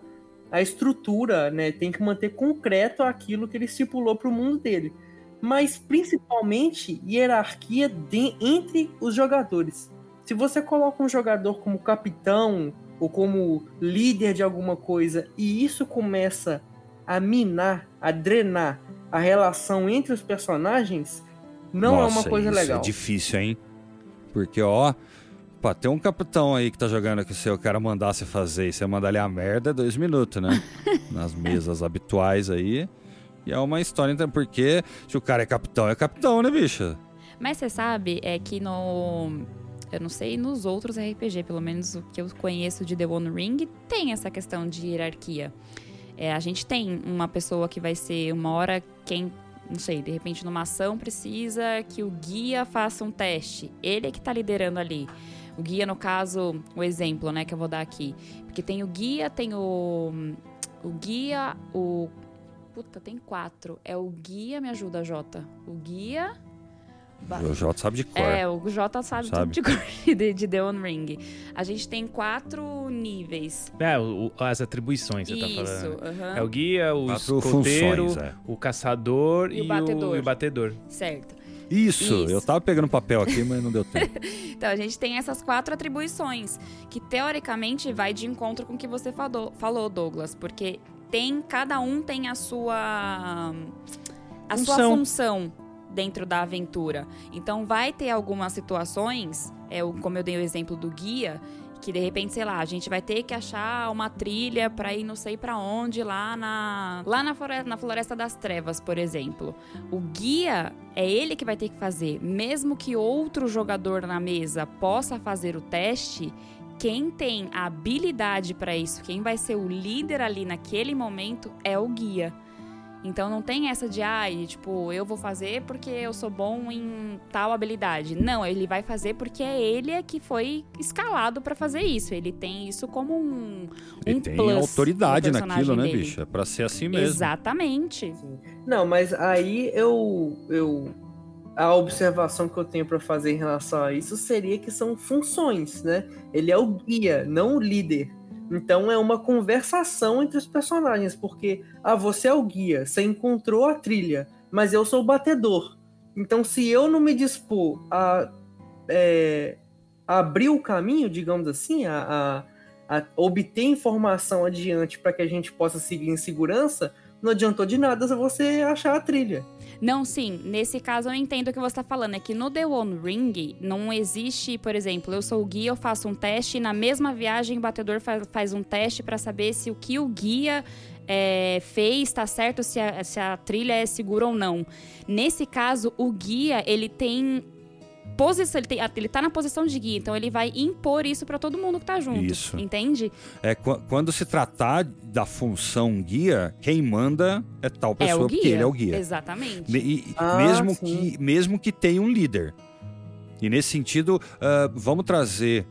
Speaker 4: a estrutura, né? Tem que manter concreto aquilo que ele estipulou para o mundo dele mas principalmente hierarquia de, entre os jogadores. Se você coloca um jogador como capitão ou como líder de alguma coisa e isso começa a minar, a drenar a relação entre os personagens, não
Speaker 1: Nossa,
Speaker 4: é uma coisa
Speaker 1: isso
Speaker 4: legal.
Speaker 1: É difícil, hein? Porque, ó, pô, tem um capitão aí que tá jogando que se o cara mandar você fazer e você mandar ele a merda, é dois minutos, né? Nas mesas habituais aí. E é uma história, então, porque se o cara é capitão, é capitão, né, bicha?
Speaker 2: Mas você sabe, é que no. Eu não sei nos outros RPG, pelo menos o que eu conheço de The One Ring, tem essa questão de hierarquia. É, a gente tem uma pessoa que vai ser uma hora quem não sei, de repente numa ação precisa que o guia faça um teste. Ele é que está liderando ali. O guia, no caso, o exemplo, né, que eu vou dar aqui. Porque tem o guia, tem o, o guia, o Puta, tem quatro. É o guia, me ajuda, Jota. O guia.
Speaker 1: O Jota sabe de cor.
Speaker 2: É, o Jota sabe, sabe. de cor de, de The One Ring. A gente tem quatro níveis.
Speaker 3: É, o, as atribuições,
Speaker 2: você
Speaker 3: tá falando.
Speaker 2: Isso, uhum.
Speaker 3: É o guia, o quatro escoteiro, funções, é. o caçador e,
Speaker 2: e, o batedor.
Speaker 3: O, e o batedor.
Speaker 2: Certo.
Speaker 1: Isso, Isso, eu tava pegando papel aqui, mas não deu tempo.
Speaker 2: então, a gente tem essas quatro atribuições, que teoricamente vai de encontro com o que você falou, falou Douglas, porque tem cada um tem a sua a função. sua função dentro da aventura. Então vai ter algumas situações, é, como eu dei o exemplo do guia, que de repente, sei lá, a gente vai ter que achar uma trilha para ir não sei para onde lá na lá na floresta, na floresta das trevas, por exemplo. O guia é ele que vai ter que fazer, mesmo que outro jogador na mesa possa fazer o teste, quem tem a habilidade para isso, quem vai ser o líder ali naquele momento é o guia. Então não tem essa de, ai, tipo, eu vou fazer porque eu sou bom em tal habilidade. Não, ele vai fazer porque é ele que foi escalado para fazer isso. Ele tem isso como um, um
Speaker 1: Ele tem
Speaker 2: plus
Speaker 1: autoridade naquilo, né,
Speaker 2: dele.
Speaker 1: bicho? É pra ser assim mesmo.
Speaker 2: Exatamente.
Speaker 4: Não, mas aí eu, eu a observação que eu tenho para fazer em relação a isso seria que são funções, né? Ele é o guia, não o líder. Então é uma conversação entre os personagens, porque ah, você é o guia, você encontrou a trilha, mas eu sou o batedor. Então se eu não me dispor a é, abrir o caminho, digamos assim, a, a, a obter informação adiante para que a gente possa seguir em segurança, não adiantou de nada você achar a trilha.
Speaker 2: Não, sim. Nesse caso eu entendo o que você está falando. É que no The One Ring não existe, por exemplo, eu sou o guia, eu faço um teste e na mesma viagem o batedor faz, faz um teste para saber se o que o guia é, fez está certo, se a, se a trilha é segura ou não. Nesse caso, o guia ele tem posição, ele, tem, ele tá na posição de guia, então ele vai impor isso para todo mundo que tá junto.
Speaker 1: Isso.
Speaker 2: Entende?
Speaker 1: É, qu- quando se tratar da função guia, quem manda é tal
Speaker 2: é
Speaker 1: pessoa,
Speaker 2: o guia.
Speaker 1: porque ele é o guia.
Speaker 2: Exatamente.
Speaker 1: Me- e-
Speaker 4: Ah,
Speaker 1: mesmo,
Speaker 4: sim.
Speaker 1: que, mesmo que tenha um líder. E nesse sentido, ah, vamos trazer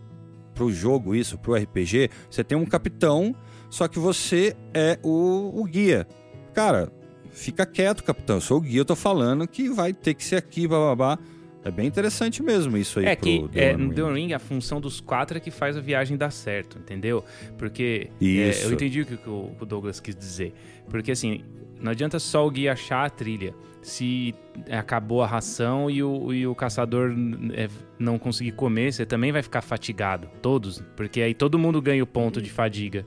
Speaker 1: pro jogo isso, pro RPG. Você tem um capitão, só que você é o, o guia. Cara, fica quieto, capitão. Eu sou o guia, eu tô falando que vai ter que ser aqui, bababá. É bem interessante mesmo isso aí
Speaker 3: É
Speaker 1: pro
Speaker 3: que
Speaker 1: The
Speaker 3: é, no. The Ring a função dos quatro é que faz a viagem dar certo, entendeu? Porque é, eu entendi o que o o Douglas quis dizer. Porque assim, não adianta só o guia achar a trilha. Se acabou a ração e o, e o caçador é, não conseguir comer, você também vai ficar fatigado. Todos. Porque aí todo mundo ganha o ponto de fadiga.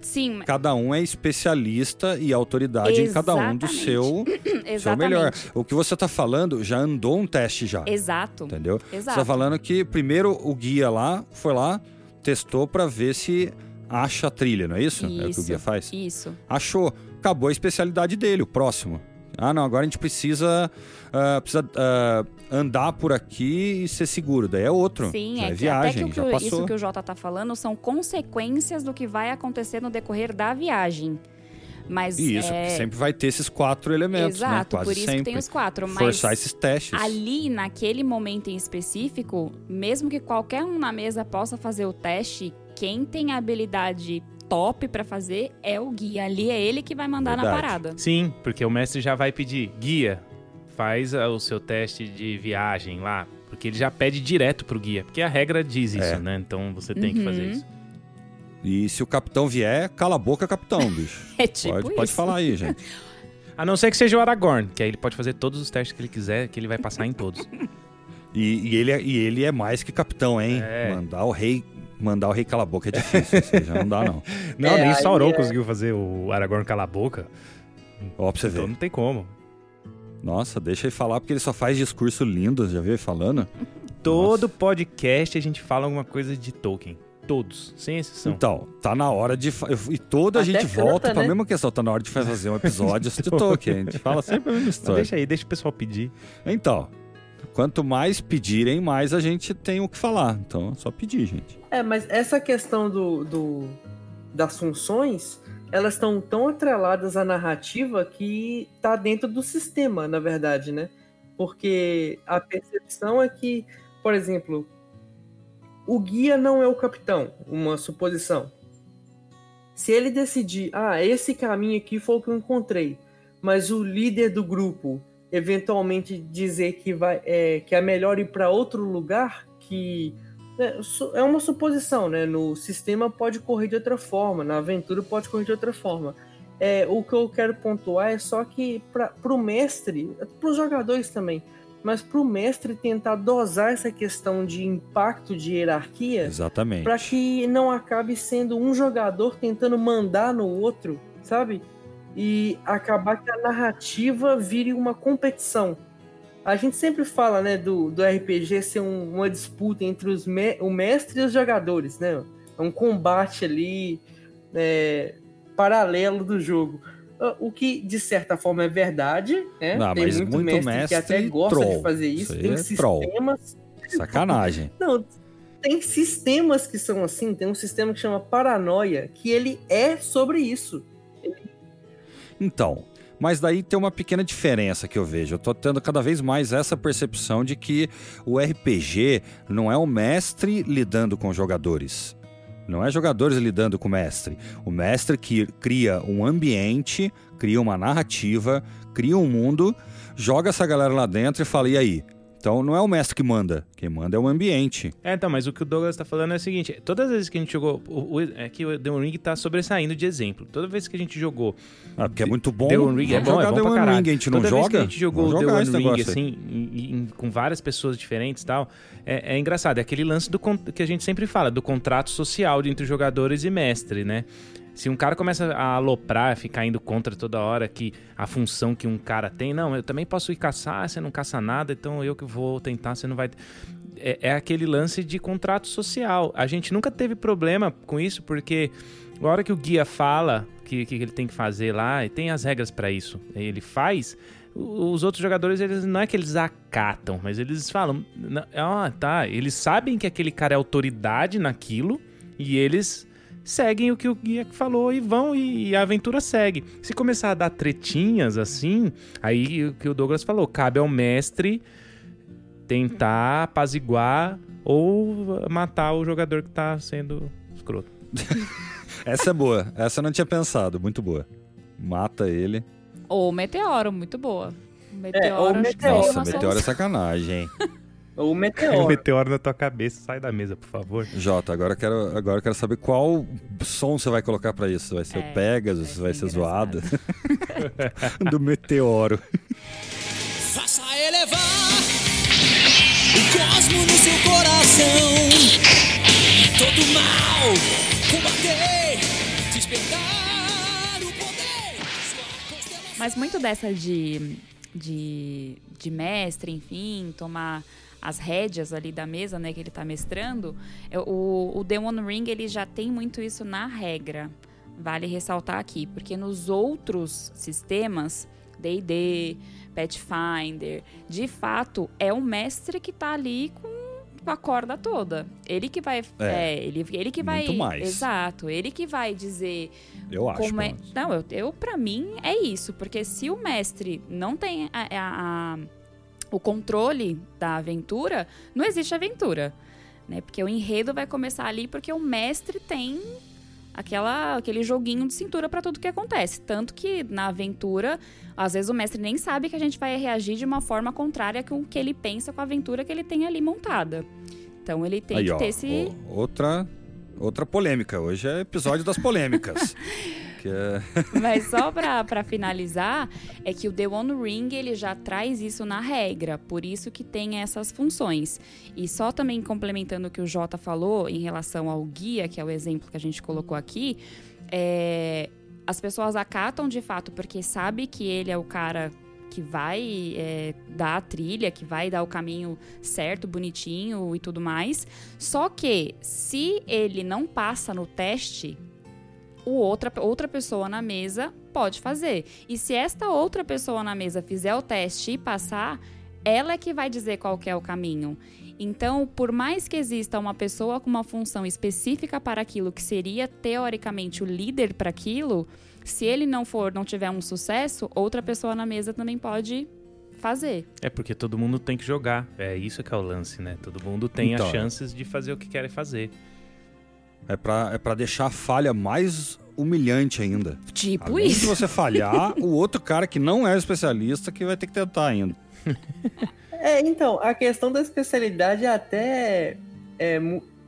Speaker 2: Sim, mas-
Speaker 1: Cada um é especialista e autoridade em cada um do
Speaker 2: Exatamente.
Speaker 1: seu, seu
Speaker 2: exatamente.
Speaker 1: melhor. O que você tá falando já andou um teste já.
Speaker 2: Exato.
Speaker 1: Entendeu? Você
Speaker 2: Exato.
Speaker 1: tá falando que primeiro o guia lá foi lá, testou pra ver se acha a trilha, não é isso? É o que o
Speaker 2: Isso.
Speaker 1: guia faz?
Speaker 2: Isso.
Speaker 1: Achou. Acabou a especialidade dele, o próximo. Ah, não, agora a gente precisa, ah, precisa ah, andar por aqui e ser seguro. Daí é outro.
Speaker 2: Sim,
Speaker 1: já
Speaker 2: é
Speaker 1: é viagem,
Speaker 2: até que, o
Speaker 1: já
Speaker 2: que o-
Speaker 1: passou.
Speaker 2: isso que o Jota tá falando são consequências do que vai acontecer no decorrer da viagem. Mas
Speaker 1: Isso,
Speaker 2: é...
Speaker 1: sempre vai ter esses quatro elementos, né?
Speaker 2: Exato,
Speaker 1: Quase
Speaker 2: por isso
Speaker 1: sempre.
Speaker 2: que tem os quatro. Mas
Speaker 1: Forçar esses testes.
Speaker 2: ali, naquele momento em específico, mesmo que qualquer um na mesa possa fazer o teste, quem tem a habilidade top pra fazer é o guia. Ali é ele que vai mandar na
Speaker 1: Verdade.
Speaker 2: parada.
Speaker 3: Sim, porque o mestre já vai pedir, guia, faz ah, o seu teste de viagem lá. Porque ele já pede direto pro guia. Porque a regra diz isso,
Speaker 1: É.
Speaker 3: né? Então você tem que fazer
Speaker 2: Uhum.
Speaker 3: isso.
Speaker 1: E se o capitão vier, cala a boca, capitão, bicho.
Speaker 2: É tipo
Speaker 1: pode,
Speaker 2: isso.
Speaker 1: pode falar aí, gente.
Speaker 3: A não ser que seja o Aragorn, que aí ele pode fazer todos os testes que ele quiser, que ele vai passar em todos.
Speaker 1: E, e ele, é, e ele é mais que capitão, hein?
Speaker 3: É.
Speaker 1: Mandar o rei. Mandar o rei cala a boca é difícil. aí já não dá, não.
Speaker 3: Não,
Speaker 4: É,
Speaker 3: nem Sauron
Speaker 4: é-
Speaker 3: conseguiu fazer o Aragorn calar a boca.
Speaker 1: Ó, pra você
Speaker 3: Então
Speaker 1: ver.
Speaker 3: não tem como.
Speaker 1: Nossa, deixa ele falar, porque ele só faz discurso lindo, já viu ele falando?
Speaker 3: Todo
Speaker 1: Nossa.
Speaker 3: podcast a gente fala alguma coisa de Tolkien. Todos, sem exceção.
Speaker 1: Então, tá na hora de. fa- E toda a gente
Speaker 4: canta,
Speaker 1: volta pra
Speaker 4: né?
Speaker 1: mesma questão. Tá na hora de fazer um episódio de Tolkien. A gente fala sempre a mesma história.
Speaker 3: deixa aí, deixa o pessoal pedir.
Speaker 1: Então, quanto mais pedirem, mais a gente tem o que falar. Então, é só pedir, gente.
Speaker 4: É, mas essa questão do, do- das funções, elas estão tão atreladas à narrativa que tá dentro do sistema, na verdade, né? Porque a percepção é que, por exemplo, o guia não é o capitão, uma suposição. Se ele decidir, ah, esse caminho aqui foi o que eu encontrei, mas o líder do grupo eventualmente dizer que vai é, que é melhor ir para outro lugar, que é, su- é uma suposição, né? No sistema pode correr de outra forma, na aventura pode correr de outra forma. É, o que eu quero pontuar é só que para o mestre, para os jogadores também, mas para o mestre tentar dosar essa questão de impacto de hierarquia
Speaker 1: Exatamente.
Speaker 4: para que não acabe sendo um jogador tentando mandar no outro, sabe? E acabar que a narrativa vire uma competição. A gente sempre fala, né, do, do RPG ser um- uma disputa entre os me- o mestre e os jogadores, né? É um combate ali é, paralelo do jogo. Ah, O que, de certa forma, é verdade, né?
Speaker 1: Não,
Speaker 4: tem
Speaker 1: mas
Speaker 4: muito,
Speaker 1: muito
Speaker 4: mestre,
Speaker 1: mestre
Speaker 4: que até gosta
Speaker 1: troll.
Speaker 4: de fazer isso.
Speaker 1: Isso
Speaker 4: tem
Speaker 1: é troll.
Speaker 4: sistemas
Speaker 1: Sacanagem.
Speaker 4: não, tem sistemas que são assim. Tem um sistema que chama Paranoia, que ele é sobre isso.
Speaker 1: Então, Mas daí tem uma pequena diferença que eu vejo. Eu tô tendo cada vez mais essa percepção de que o RPG não é o mestre lidando com jogadores. Não é jogadores lidando com o mestre. O mestre que cria um ambiente, cria uma narrativa, cria um mundo, joga essa galera lá dentro e fala: e aí? Então não é o mestre que manda, quem manda é o ambiente.
Speaker 3: É, então, mas o que o Douglas tá falando é o seguinte: todas as vezes que a gente jogou. O, o, é que o The One Ring tá sobressaindo de exemplo. Toda vez que a gente jogou.
Speaker 1: Ah, porque é muito bom.
Speaker 3: The One Ring é bom, é bom
Speaker 1: The
Speaker 3: pra
Speaker 1: One
Speaker 3: caralho.
Speaker 1: Ring, a gente não
Speaker 3: Toda
Speaker 1: joga.
Speaker 3: vez que a gente jogou The One Ring, assim, em- em- com várias pessoas diferentes e tal, é, é engraçado. É aquele lance do que a gente sempre fala, do contrato social entre jogadores e mestre, né? Se um cara começa a aloprar, ficar indo contra toda hora que a função que um cara tem, não, eu também posso ir caçar, você não caça nada, então eu que vou tentar, você não vai. É, é aquele lance de contrato social. A gente nunca teve problema com isso, porque a hora que o guia fala que, que ele tem que fazer lá, e tem as regras pra isso, ele faz, os outros jogadores, eles não é que eles acatam, mas eles falam, "Não, ah, tá, eles sabem que aquele cara é autoridade naquilo, e eles seguem o que o guia falou e vão e, e a aventura segue. Se começar a dar tretinhas assim, aí o que o Douglas falou, cabe ao mestre tentar apaziguar ou matar o jogador que tá sendo escroto.
Speaker 1: Essa é boa. Essa eu não tinha pensado. Muito boa. Mata ele.
Speaker 2: Ou Meteoro, muito boa.
Speaker 4: ou
Speaker 2: Meteoro, que seria
Speaker 4: Meteoro.
Speaker 1: Nossa, meteoro é sacanagem,
Speaker 4: O meteoro.
Speaker 3: meteoro na tua cabeça, sai da mesa, por favor.
Speaker 1: Jota, agora eu quero, agora eu quero saber qual som você vai colocar pra isso. Vai ser
Speaker 2: É,
Speaker 1: o Pegasus?
Speaker 2: vai
Speaker 1: Vai
Speaker 2: ser
Speaker 1: ser zoado? Do meteoro.
Speaker 5: Faça elevar o cosmo no seu coração. Todo mal combater, despertar o poder.
Speaker 2: Mas muito dessa de, de, de mestre, enfim, tomar as rédeas ali da mesa, né, que ele tá mestrando, é, o, o The One Ring, ele já tem muito isso na regra. Vale ressaltar aqui, porque nos outros sistemas, D&D, Pathfinder, de fato, é o mestre que tá ali com a corda toda. Ele que vai...
Speaker 1: É,
Speaker 2: É, ele, ele que vai...
Speaker 1: muito mais.
Speaker 2: Exato. Ele que vai dizer
Speaker 1: Eu acho.
Speaker 2: como é... Não, eu, eu para mim é isso, porque se o mestre não tem a- a- a- o controle da aventura, não existe aventura, né? Porque o enredo vai começar ali porque o mestre tem aquela aquele joguinho de cintura para tudo que acontece, tanto que na aventura, às vezes o mestre nem sabe que a gente vai reagir de uma forma contrária com o que ele pensa com a aventura que ele tem ali montada. Então ele tem
Speaker 1: Aí,
Speaker 2: que
Speaker 1: ó,
Speaker 2: ter esse
Speaker 1: outra, outra polêmica. Hoje é episódio das polêmicas. que é...
Speaker 2: Mas só pra finalizar, é que o The One Ring, ele já traz isso na regra, por isso que tem essas funções. E só também complementando o que o Jota falou em relação ao guia, que é o exemplo que a gente colocou aqui, é, as pessoas acatam de fato porque sabe que ele é o cara que vai é, dar a trilha, que vai dar o caminho certo, bonitinho e tudo mais. Só que se ele não passa no teste, o outra, outra pessoa na mesa pode fazer. E se esta outra pessoa na mesa fizer o teste e passar, ela é que vai dizer qual que é o caminho. Então, por mais que exista uma pessoa com uma função específica para aquilo que seria teoricamente o líder para aquilo, se ele não for, não tiver um sucesso, outra pessoa na mesa também pode fazer.
Speaker 3: É porque todo mundo tem que jogar. É isso que é o lance, né? Todo mundo tem
Speaker 1: Então.
Speaker 3: as chances de fazer o que querem fazer.
Speaker 1: É pra, é pra deixar a falha mais humilhante ainda.
Speaker 2: Tipo
Speaker 1: Além
Speaker 2: isso.
Speaker 1: você falhar, o outro cara que não é especialista que vai ter que tentar ainda.
Speaker 4: É, então, a questão da especialidade até é,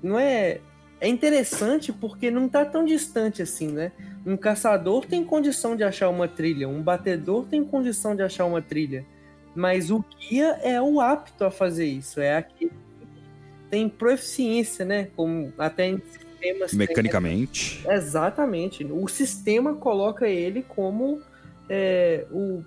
Speaker 4: não é é interessante porque não tá tão distante assim, né? Um caçador tem condição de achar uma trilha, um batedor tem condição de achar uma trilha, mas o guia é o apto a fazer isso, é aquele que tem proficiência, né? Como até tem-
Speaker 1: Mecanicamente.
Speaker 4: Exatamente. O sistema coloca ele como é, o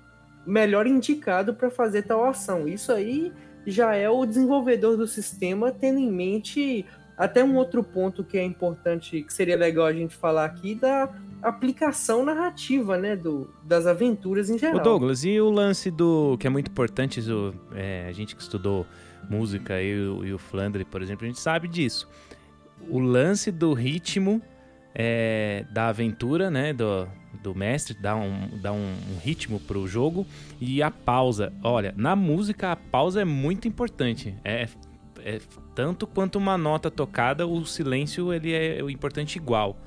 Speaker 4: melhor indicado para fazer tal ação. Isso aí já é o desenvolvedor do sistema tendo em mente até um outro ponto que é importante, que seria legal a gente falar aqui, da aplicação narrativa, né, do, das aventuras em
Speaker 3: Ô
Speaker 4: geral.
Speaker 3: Douglas, e o lance do. que é muito importante, isso, é, a gente que estudou música, eu e o Flandre, por exemplo, a gente sabe disso. O lance do ritmo é, da aventura, né? Do, do mestre, dá um, dá um, um ritmo pro jogo. E a pausa. Olha, na música a pausa é muito importante. É, é tanto quanto uma nota tocada, o silêncio ele é o importante igual.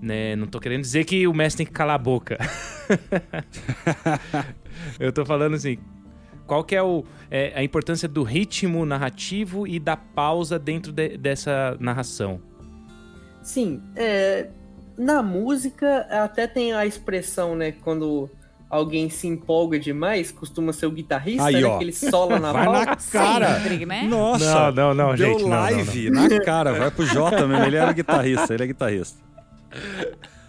Speaker 3: Né? Não tô querendo dizer que o mestre tem que calar a boca. Eu tô falando assim, qual que é, o, é, a importância do ritmo narrativo e da pausa dentro de- dessa narração?
Speaker 4: Sim, é, na música até tem a expressão, né, quando alguém se empolga demais, costuma ser o guitarrista,
Speaker 1: Aí,
Speaker 4: né, que ele sola na
Speaker 1: Vai na cara.
Speaker 2: Sempre, né?
Speaker 1: Nossa!
Speaker 3: Não, não, não,
Speaker 1: deu
Speaker 3: gente, não, não,
Speaker 1: live na cara. Vai pro Jota mesmo. Ele era guitarrista, ele é guitarrista.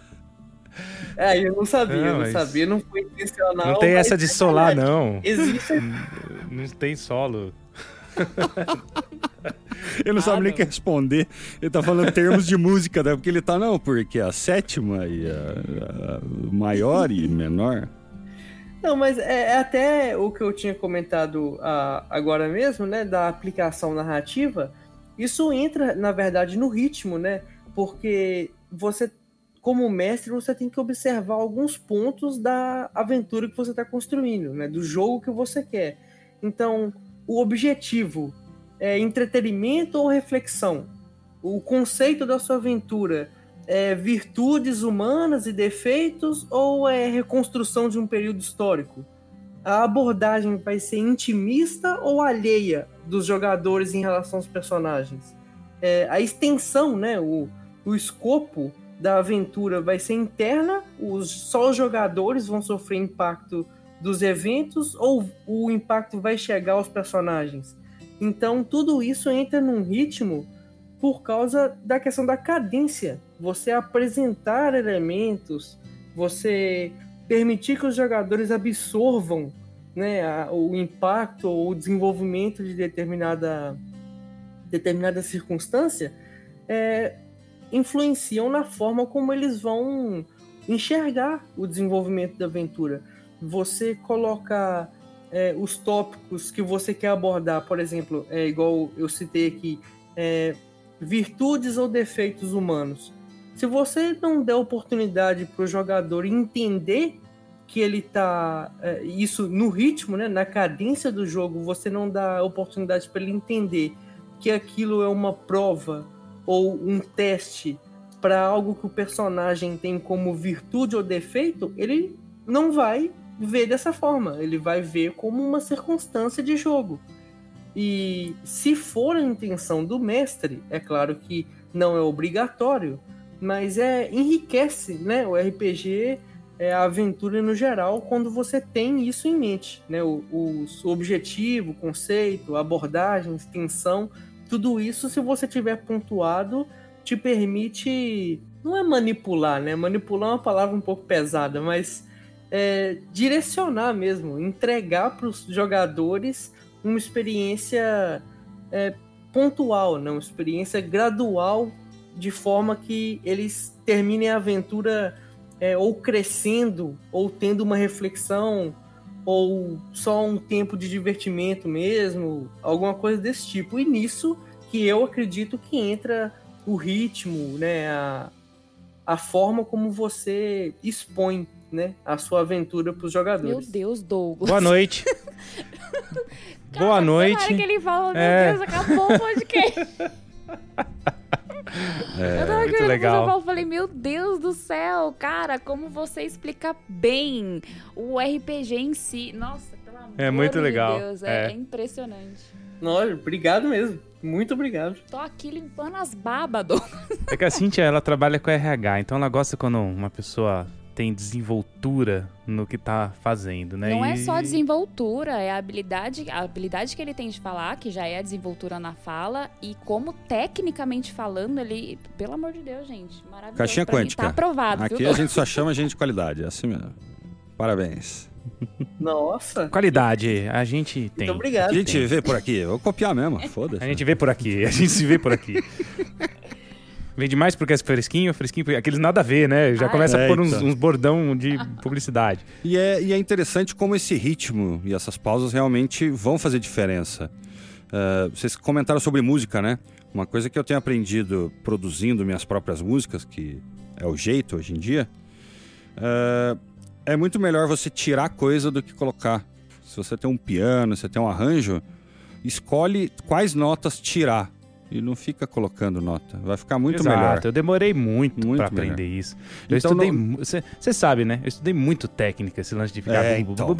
Speaker 4: É, eu não sabia,
Speaker 3: Não,
Speaker 4: eu não sabia, não foi intencional.
Speaker 3: Não tem essa de
Speaker 4: é
Speaker 3: solar,
Speaker 4: verdade.
Speaker 3: não.
Speaker 4: Existe
Speaker 3: Não tem solo.
Speaker 1: Ele não sabe
Speaker 2: Ah,
Speaker 1: nem
Speaker 2: não.
Speaker 1: o que responder. Ele tá falando termos de música, né? Porque ele tá, não, porque a sétima e a, a maior e menor.
Speaker 4: Não, mas é, é até o que eu tinha comentado ah, agora mesmo, né, da aplicação narrativa. Isso entra, na verdade, no ritmo, né? Porque você, como mestre, você tem que observar alguns pontos da aventura que você está construindo, né? Do jogo que você quer. Então, o objetivo é entretenimento ou reflexão? O conceito da sua aventura é virtudes humanas e defeitos ou é reconstrução de um período histórico? A abordagem vai ser intimista ou alheia dos jogadores em relação aos personagens? É, a extensão, né, o, o escopo da aventura vai ser interna, os, só os jogadores vão sofrer impacto dos eventos ou o impacto vai chegar aos personagens? Então, tudo isso entra num ritmo por causa da questão da cadência. Você apresentar elementos, você permitir que os jogadores absorvam né, a- o impacto ou o desenvolvimento de determinada, determinada circunstância é, influenciam na forma como eles vão enxergar o desenvolvimento da aventura. Você colocar é, os tópicos que você quer abordar, por exemplo, é igual eu citei aqui, é, virtudes ou defeitos humanos. Se você não der oportunidade para o jogador entender que ele tá é, isso no ritmo, né, na cadência do jogo, você não dá oportunidade para ele entender que aquilo é uma prova ou um teste para algo que o personagem tem como virtude ou defeito, ele não vai ver dessa forma, ele vai ver como uma circunstância de jogo. E se for a intenção do mestre, é claro que não é obrigatório, mas é enriquece, né, o RPG, é, a aventura no geral, quando você tem isso em mente, né, o, o objetivo, o conceito, abordagem, extensão, tudo isso, se você tiver pontuado, te permite, não é manipular, né, manipular é uma palavra um pouco pesada, mas é, direcionar mesmo, entregar para os jogadores uma experiência é, pontual, né? uma experiência gradual, de forma que eles terminem a aventura é, ou crescendo, ou tendo uma reflexão, ou só um tempo de divertimento mesmo, alguma coisa desse tipo. E nisso que eu acredito que entra o ritmo, né? a, a forma como você expõe né, a sua aventura para os
Speaker 2: Meu
Speaker 4: jogadores.
Speaker 2: Deus, Douglas.
Speaker 3: Boa noite. Boa
Speaker 2: Na
Speaker 3: noite.
Speaker 2: hora que ele fala, meu
Speaker 3: É.
Speaker 2: Deus, acabou o podcast. eu tava
Speaker 3: muito
Speaker 2: querendo
Speaker 3: legal.
Speaker 2: fazer o Paulo, falei, meu Deus do céu, cara, como você explica bem o RPG em si. Nossa, pelo amor
Speaker 3: É muito
Speaker 2: de
Speaker 3: legal,
Speaker 2: Deus, é,
Speaker 3: é.
Speaker 2: é impressionante.
Speaker 4: Olha, obrigado mesmo. Muito obrigado.
Speaker 2: Tô aqui limpando as babas.
Speaker 3: É que a Cintia, ela trabalha com RH, então ela gosta quando uma pessoa tem desenvoltura no que tá fazendo, né?
Speaker 2: Não é
Speaker 3: E-
Speaker 2: só desenvoltura, é a habilidade, a habilidade que ele tem de falar, que já é a desenvoltura na fala, e como tecnicamente falando, ele, pelo amor de Deus, gente, maravilhoso.
Speaker 1: Caixinha
Speaker 2: pra mim.
Speaker 1: quântica.
Speaker 2: Tá aprovado,
Speaker 1: Aqui
Speaker 2: viu?
Speaker 1: a gente só chama gente de qualidade, é assim mesmo. Parabéns.
Speaker 4: Nossa.
Speaker 3: Qualidade, a gente tem.
Speaker 4: Muito obrigado.
Speaker 1: A gente vê por aqui, eu vou copiar mesmo, foda-se.
Speaker 3: A gente vê por aqui, a gente se vê por aqui. Vende mais porque é fresquinho, fresquinho, porque aqueles nada a ver, né? Já
Speaker 2: Ai.
Speaker 3: começa a pôr uns,
Speaker 1: Eita.
Speaker 3: uns bordão de publicidade.
Speaker 1: E é, e é interessante como esse ritmo e essas pausas realmente vão fazer diferença. Ah, vocês comentaram sobre música, né? Uma coisa que eu tenho aprendido produzindo minhas próprias músicas, que é o jeito hoje em dia, é, é muito melhor você tirar coisa do que colocar. Se você tem um piano, você tem um arranjo, escolhe quais notas tirar e não fica colocando nota. Vai ficar muito
Speaker 3: Exato,
Speaker 1: melhor.
Speaker 3: Eu demorei muito,
Speaker 1: muito para
Speaker 3: aprender isso. Eu
Speaker 1: então,
Speaker 3: estudei. Você não... sabe, né? Eu estudei muito técnica, esse lance de ficar.
Speaker 1: É, então.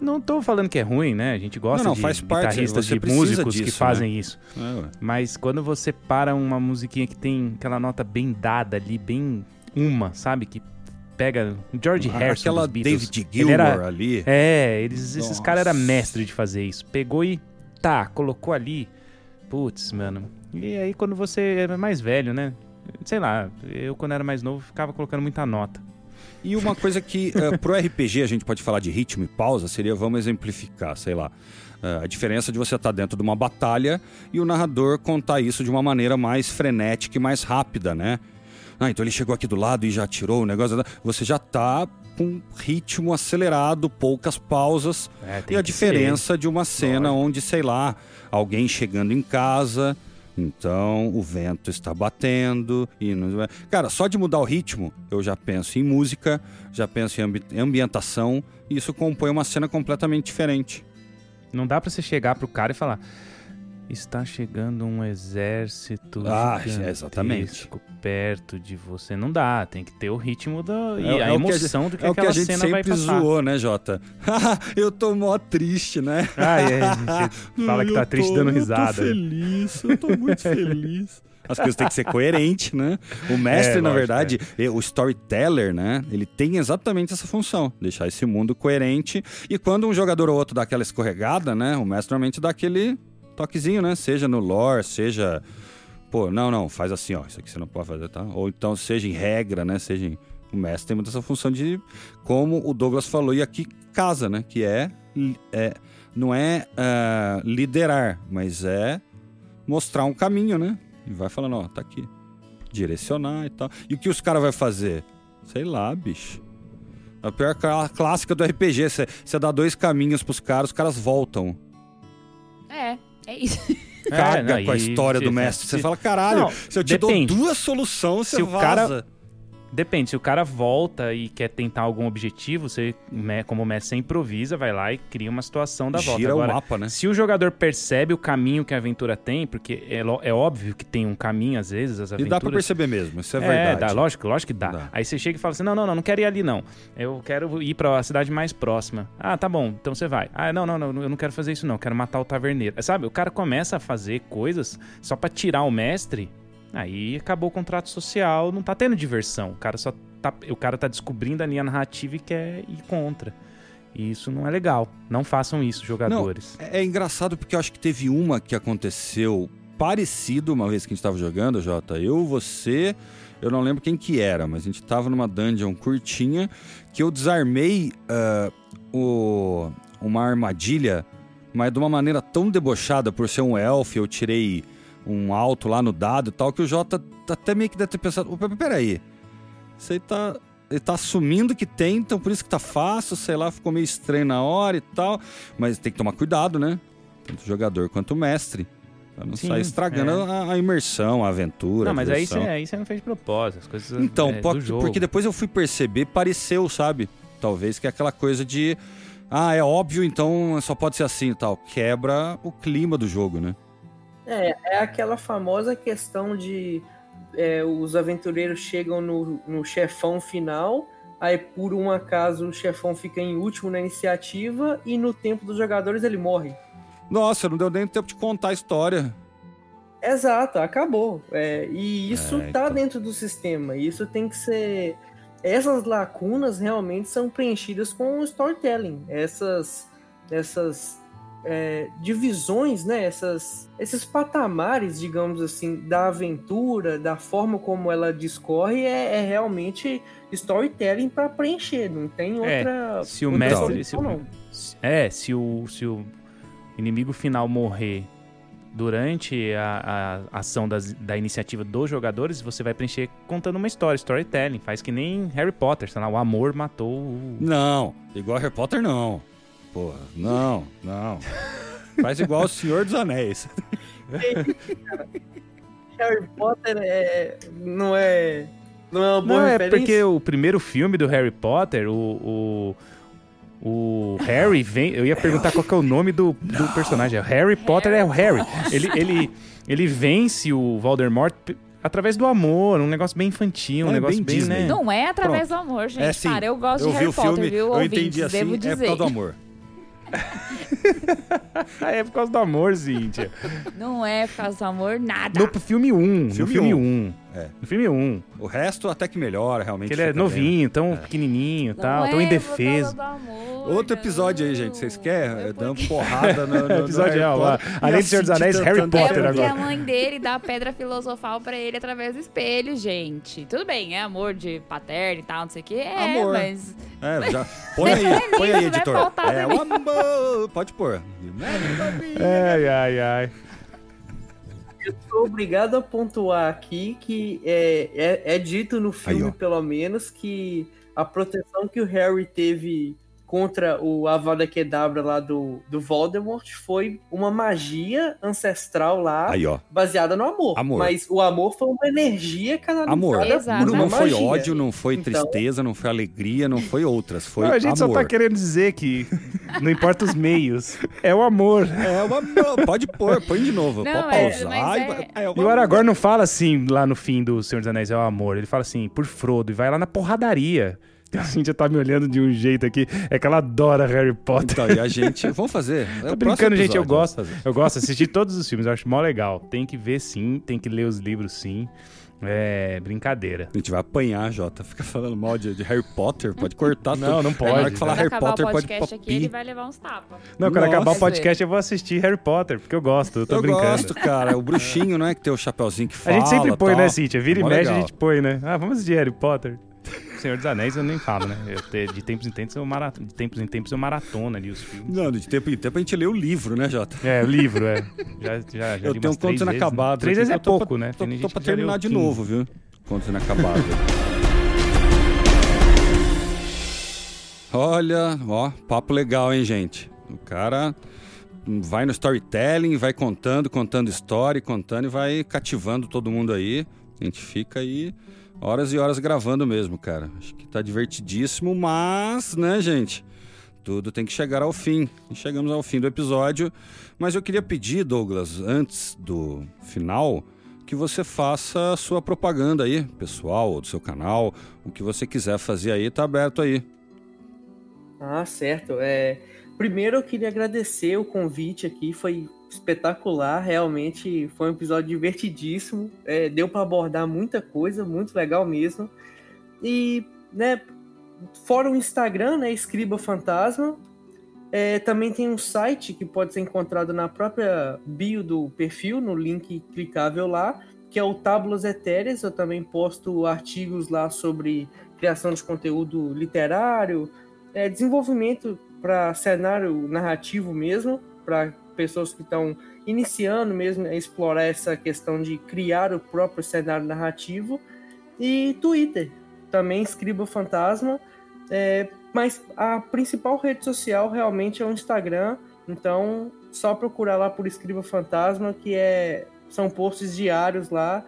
Speaker 3: Não tô falando que é ruim, né? A gente gosta
Speaker 1: não, não,
Speaker 3: de
Speaker 1: faz parte,
Speaker 3: guitarristas, de músicos
Speaker 1: disso, que
Speaker 3: fazem
Speaker 1: né?
Speaker 3: isso.
Speaker 1: É,
Speaker 3: Mas quando você para uma musiquinha que tem aquela nota bem dada ali, bem uma, sabe? Que pega George Harrison
Speaker 1: aquela
Speaker 3: dos
Speaker 1: David Gilmour
Speaker 3: era,
Speaker 1: ali.
Speaker 3: É, eles, esses caras eram mestres de fazer isso. Pegou e tá, colocou ali Putz, mano. E aí quando você é mais velho, né? Sei lá, eu quando era mais novo ficava colocando muita nota.
Speaker 1: E uma coisa que eh, pro RPG a gente pode falar de ritmo e pausa seria, vamos exemplificar, sei lá, eh, a diferença de você estar dentro de uma batalha e o narrador contar isso de uma maneira mais frenética e mais rápida, né? Ah, então ele chegou aqui do lado e já tirou o negócio. Você já tá com ritmo acelerado, poucas pausas.
Speaker 3: É,
Speaker 1: E a diferença de uma cena onde, sei lá, alguém chegando em casa, então o vento está batendo e não... cara, só de mudar o ritmo, eu já penso em música, já penso em ambi- ambientação, e isso compõe uma cena completamente diferente.
Speaker 3: Não dá pra você chegar pro cara e falar. Está chegando um exército
Speaker 1: Ah,
Speaker 3: gigantesco
Speaker 1: exatamente.
Speaker 3: perto de você. Não dá, tem que ter o ritmo da, e
Speaker 1: É-
Speaker 3: a
Speaker 1: é o que a
Speaker 3: emoção do que
Speaker 1: é o que
Speaker 3: aquela
Speaker 1: a gente
Speaker 3: cena vai
Speaker 1: sempre
Speaker 3: passar.
Speaker 1: zoou, né, Jota? eu tô mó triste, né?
Speaker 3: Ah, é, a gente fala que tá
Speaker 1: Eu
Speaker 3: triste
Speaker 1: tô-
Speaker 3: dando
Speaker 1: Eu tô
Speaker 3: risada.
Speaker 1: feliz, eu tô muito feliz. As coisas têm que ser coerentes, né? O mestre,
Speaker 3: É,
Speaker 1: na
Speaker 3: lógico,
Speaker 1: verdade, e- o storyteller, né? Ele tem exatamente essa função, deixar esse mundo coerente. E quando um jogador ou outro dá aquela escorregada, né? O mestre normalmente dá aquele toquezinho, né? Seja no lore, seja. Pô, não, não, faz assim, ó. Isso aqui você não pode fazer, tá? Ou então seja em regra, né? Seja em. O mestre tem muito essa função de, como o Douglas falou, e aqui casa, né? Que é. é não é ah, liderar, mas é mostrar um caminho, né? E vai falando, ó, tá aqui. Direcionar e tal. E o que os caras vão fazer? Sei lá, bicho. A pior clá- clássica do RPG, você dá dois caminhos pros caras, os caras voltam.
Speaker 2: É, é isso.
Speaker 3: É,
Speaker 1: Caga
Speaker 3: não,
Speaker 1: com a história do
Speaker 3: se-
Speaker 1: mestre. Você
Speaker 3: se-
Speaker 1: fala, caralho,
Speaker 3: Não,
Speaker 1: se eu te
Speaker 3: depende.
Speaker 1: dou duas soluções, você
Speaker 3: Se o
Speaker 1: vaza.
Speaker 3: cara- Depende, se o cara volta e quer tentar algum objetivo, você, como mestre, você improvisa, vai lá e cria uma situação da volta.
Speaker 1: Gira
Speaker 3: Agora,
Speaker 1: o mapa, né?
Speaker 3: se o jogador percebe o caminho que a aventura tem, porque é, é óbvio que tem um caminho, às vezes, as
Speaker 1: E
Speaker 3: aventuras...
Speaker 1: dá pra perceber mesmo, isso é,
Speaker 3: É,
Speaker 1: verdade.
Speaker 3: dá, lógico, lógico que dá.
Speaker 1: Dá.
Speaker 3: Aí você chega e fala assim: não, não, não, não quero ir ali, não. Eu quero ir pra cidade mais próxima. Ah, tá bom, então você vai. Ah, não, não, não, eu não quero fazer isso, não. Eu quero matar o taverneiro. Sabe, o cara começa a fazer coisas só pra tirar o mestre. Aí acabou o contrato social, não tá tendo diversão. O cara só tá, o cara tá descobrindo a linha narrativa e quer ir contra. E isso não é legal. Não façam isso, jogadores.
Speaker 1: É, é engraçado porque eu acho que teve uma que aconteceu parecido uma vez que a gente tava jogando, Jota. Eu, você, eu não lembro quem que era, mas a gente tava numa dungeon curtinha que eu desarmei ah, o, uma armadilha, mas de uma maneira tão debochada por ser um elfo, eu tirei um alto lá no dado e tal, que o Jota até meio que deve ter pensado, "Opa, peraí, você aí tá... Ele tá assumindo que tem, então por isso que tá fácil, sei lá, ficou meio estranho na hora e tal. Mas tem que tomar cuidado, né? Tanto o jogador quanto o mestre. Pra não
Speaker 3: Sim,
Speaker 1: sair estragando
Speaker 3: é.
Speaker 1: a, a imersão, a aventura.
Speaker 3: não, mas aí você, aí você não fez propósito. As coisas
Speaker 1: Então,
Speaker 3: é, jogo.
Speaker 1: porque depois eu fui perceber, pareceu, sabe? Talvez que é aquela coisa de. Ah, é óbvio, então só pode ser assim e tal. Quebra o clima do jogo, né?
Speaker 4: É, é aquela famosa questão de é, os aventureiros chegam no, no chefão final, aí por um acaso o chefão fica em último na iniciativa e no tempo dos jogadores ele morre.
Speaker 1: Nossa, não deu nem tempo de contar a história.
Speaker 4: Exato, acabou. É, e isso
Speaker 1: É,
Speaker 4: tá
Speaker 1: então.
Speaker 4: dentro do sistema. Isso tem que ser. Essas lacunas realmente são preenchidas com o storytelling. Essas, essas é, divisões, né? Essas, esses patamares, digamos assim, da aventura, da forma como ela discorre, é, é realmente storytelling para preencher. Não tem
Speaker 3: É,
Speaker 4: outra.
Speaker 3: se o mestre- se o-
Speaker 4: não.
Speaker 3: É, se o, se o inimigo final morrer durante a, a ação das- da iniciativa dos jogadores, você vai preencher contando uma história, storytelling. Faz que nem Harry Potter, sei lá, o amor matou o.
Speaker 1: Não, igual Harry Potter, não. Porra, não, não. Faz igual o Senhor dos Anéis.
Speaker 4: Harry Potter é, não é. Não é uma boa
Speaker 3: Não, é
Speaker 4: referência?
Speaker 3: porque o primeiro filme do Harry Potter, o. o... o Harry vem. Eu ia perguntar qual que é o nome do, do personagem. Harry Potter é o Harry. Ele, ele, ele vence o Voldemort através do amor, um negócio bem infantil, um
Speaker 1: É,
Speaker 3: negócio
Speaker 1: bem
Speaker 3: bem,
Speaker 1: Disney.
Speaker 3: né?
Speaker 2: Não é através
Speaker 1: Pronto.
Speaker 2: do amor, gente.
Speaker 1: É sim.
Speaker 2: Para, eu gosto
Speaker 1: eu
Speaker 2: de
Speaker 1: vi
Speaker 2: Harry
Speaker 1: o filme,
Speaker 2: Potter, viu?
Speaker 1: eu
Speaker 2: ouvintes,
Speaker 1: entendi assim,
Speaker 2: devo
Speaker 1: é
Speaker 2: dizer.
Speaker 1: por causa do amor.
Speaker 3: É por causa do amor, Cíntia.
Speaker 2: Não é por causa do amor, nada.
Speaker 3: No filme 1. No
Speaker 1: Filme
Speaker 3: filme
Speaker 1: um.
Speaker 3: 1.
Speaker 1: É.
Speaker 3: No filme 1.
Speaker 1: O resto até que melhora, realmente.
Speaker 3: Que ele é
Speaker 1: fica bem.
Speaker 3: novinho, tão pequenininho e tal,
Speaker 2: é
Speaker 3: tão indefeso.
Speaker 2: do amor,
Speaker 1: Outro episódio aí, gente. Vocês querem?
Speaker 2: É
Speaker 1: Dando
Speaker 2: porque-
Speaker 1: porrada no, no, no
Speaker 3: Episódio
Speaker 1: Harry
Speaker 3: é,
Speaker 1: Potter.
Speaker 3: além de Senhor dos Anéis, Harry Potter
Speaker 2: é porque
Speaker 3: agora.
Speaker 2: a mãe dele dá a pedra filosofal pra ele através do espelho, gente. Tudo bem, é amor de paterno e tal, não sei o que. É,
Speaker 1: Amor.
Speaker 2: mas.
Speaker 1: É, já. Põe aí, põe aí, editor. É, o amor. Pode pôr.
Speaker 3: Ai, ai, ai.
Speaker 4: Sou obrigado a pontuar aqui que é, é, é dito no filme,
Speaker 1: Aí,
Speaker 4: pelo menos, que a proteção que o Harry teve contra o Avada Kedavra lá do, do Voldemort foi uma magia ancestral lá,
Speaker 1: Aí, ó.
Speaker 4: baseada no amor.
Speaker 1: Amor.
Speaker 4: Mas o amor foi uma energia canalizada
Speaker 1: Amor.
Speaker 2: Exato.
Speaker 1: Não, foi
Speaker 4: magia.
Speaker 1: ódio, não foi
Speaker 4: Então-
Speaker 1: tristeza, não foi alegria, não foi outras. Foi
Speaker 3: Não, a gente
Speaker 1: amor.
Speaker 3: só tá querendo dizer que não importa os meios, é o amor.
Speaker 1: É o amor. Pode pôr, põe de novo.
Speaker 2: Não,
Speaker 1: pode
Speaker 2: é,
Speaker 1: pausar.
Speaker 2: é-
Speaker 1: é o
Speaker 3: E o Aragorn não fala assim lá no fim do Senhor dos Anéis, é o amor. Ele fala assim, por Frodo, e vai lá na porradaria. A Cintia tá me olhando de um jeito aqui, é que ela adora Harry Potter.
Speaker 1: Então, e a gente. Vamos fazer. É próximo
Speaker 3: brincando, gente, eu gosto. Eu gosto de assistir todos os filmes, eu acho mó legal. Tem que ver sim, tem que ler os livros sim. É brincadeira.
Speaker 1: A gente vai apanhar, Jota. Fica falando mal de, de Harry Potter. Pode cortar
Speaker 3: Não,
Speaker 1: tudo.
Speaker 3: não
Speaker 1: Na
Speaker 3: pode.
Speaker 1: hora que falar Harry
Speaker 2: acabar
Speaker 1: Potter,
Speaker 2: o
Speaker 1: pode
Speaker 2: podcast aqui,
Speaker 1: papi.
Speaker 2: ele vai levar uns tapas.
Speaker 3: Não, quando acabar o podcast eu vou assistir Harry Potter, porque eu gosto, eu tô
Speaker 1: eu
Speaker 3: brincando.
Speaker 1: gosto, cara. O bruxinho, não é? Que tem o chapeuzinho que
Speaker 3: A
Speaker 1: fala.
Speaker 3: gente sempre põe,
Speaker 1: tal.
Speaker 3: né, Cíntia? Vira
Speaker 1: É
Speaker 3: e mexe,
Speaker 1: legal.
Speaker 3: a gente põe, né? Ah, vamos assistir Harry Potter. Senhor dos Anéis eu nem falo, né? Eu de tempos em tempos eu maratona, de tempos em tempos eu maratona ali os filmes.
Speaker 1: Não, de tempo em tempo a gente lê o livro, né, Jota?
Speaker 3: É, o livro, é. Já, já, já
Speaker 1: eu tenho contos
Speaker 3: vezes, né?
Speaker 1: inacabados.
Speaker 3: Três vezes é pouco, né?
Speaker 1: Tô, tô pra terminar de
Speaker 3: 15.
Speaker 1: novo, viu? Contos inacabados. Olha, ó, papo legal, hein, gente? O cara vai no storytelling, vai contando, contando história, contando e vai cativando todo mundo aí. A gente fica aí horas e horas gravando mesmo, cara. Acho que tá divertidíssimo, mas, né, gente? Tudo tem que chegar ao fim. E chegamos ao fim do episódio. Mas eu queria pedir, Douglas, antes do final, que você faça a sua propaganda aí, pessoal, ou do seu canal. O que você quiser fazer aí, tá aberto aí.
Speaker 4: Ah, certo. É, primeiro eu queria agradecer o convite aqui, foi espetacular, realmente foi um episódio divertidíssimo, é, deu para abordar muita coisa, muito legal mesmo. E, né, fora o Instagram, né, Escriba Fantasma, é, também tem um site que pode ser encontrado na própria bio do perfil, no link clicável lá, que é o Tábulas Etéreas. Eu também posto artigos lá sobre criação de conteúdo literário, é, desenvolvimento para cenário narrativo mesmo, para pessoas que estão iniciando mesmo a explorar essa questão de criar o próprio cenário narrativo. E Twitter, também Escriba Fantasma. É, mas a principal rede social realmente é o Instagram, então só procurar lá por Escriba Fantasma, que é, são posts diários lá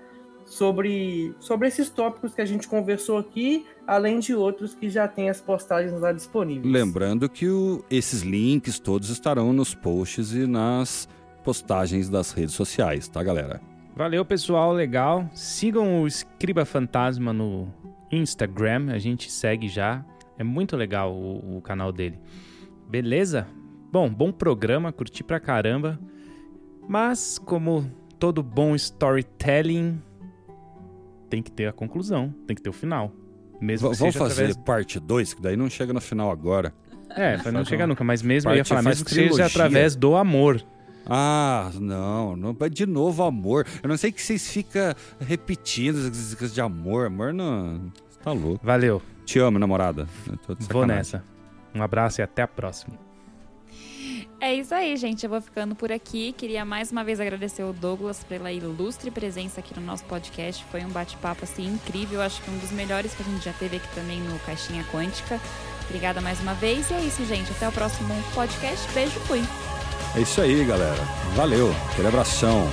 Speaker 4: sobre, sobre esses tópicos que a gente conversou aqui, além de outros que já tem as postagens lá disponíveis.
Speaker 1: Lembrando que o- esses links todos estarão nos posts e nas postagens das redes sociais, tá, galera?
Speaker 3: Valeu, pessoal, legal. Sigam o Escriba Fantasma no Instagram, a gente segue já. É muito legal o, o canal dele. Beleza? Bom, bom programa, curti pra caramba. Mas, como todo bom storytelling, tem que ter a conclusão, tem que ter o final. Mesmo
Speaker 1: V- vamos
Speaker 3: seja
Speaker 1: fazer
Speaker 3: através...
Speaker 1: parte 2, que daí não chega no final agora.
Speaker 3: É, pra não chegar nunca, mas mesmo eu ia falar, mesmo que seja
Speaker 1: trilogia.
Speaker 3: através do amor.
Speaker 1: Ah, não, não de novo amor. Eu não sei que vocês ficam repetindo essas coisas de amor. Amor não. Você tá louco.
Speaker 3: Valeu,
Speaker 1: Te amo, namorada.
Speaker 3: Vou nessa. Um abraço e até a próxima.
Speaker 2: É isso aí, gente. Eu vou ficando por aqui. Queria mais uma vez agradecer o Douglas pela ilustre presença aqui no nosso podcast. Foi um bate-papo assim incrível. Acho que um dos melhores que a gente já teve aqui também no Caixinha Quântica. Obrigada mais uma vez. E é isso, gente. Até o próximo podcast. Beijo, fui.
Speaker 1: É isso aí, galera. Valeu. Aquele abração.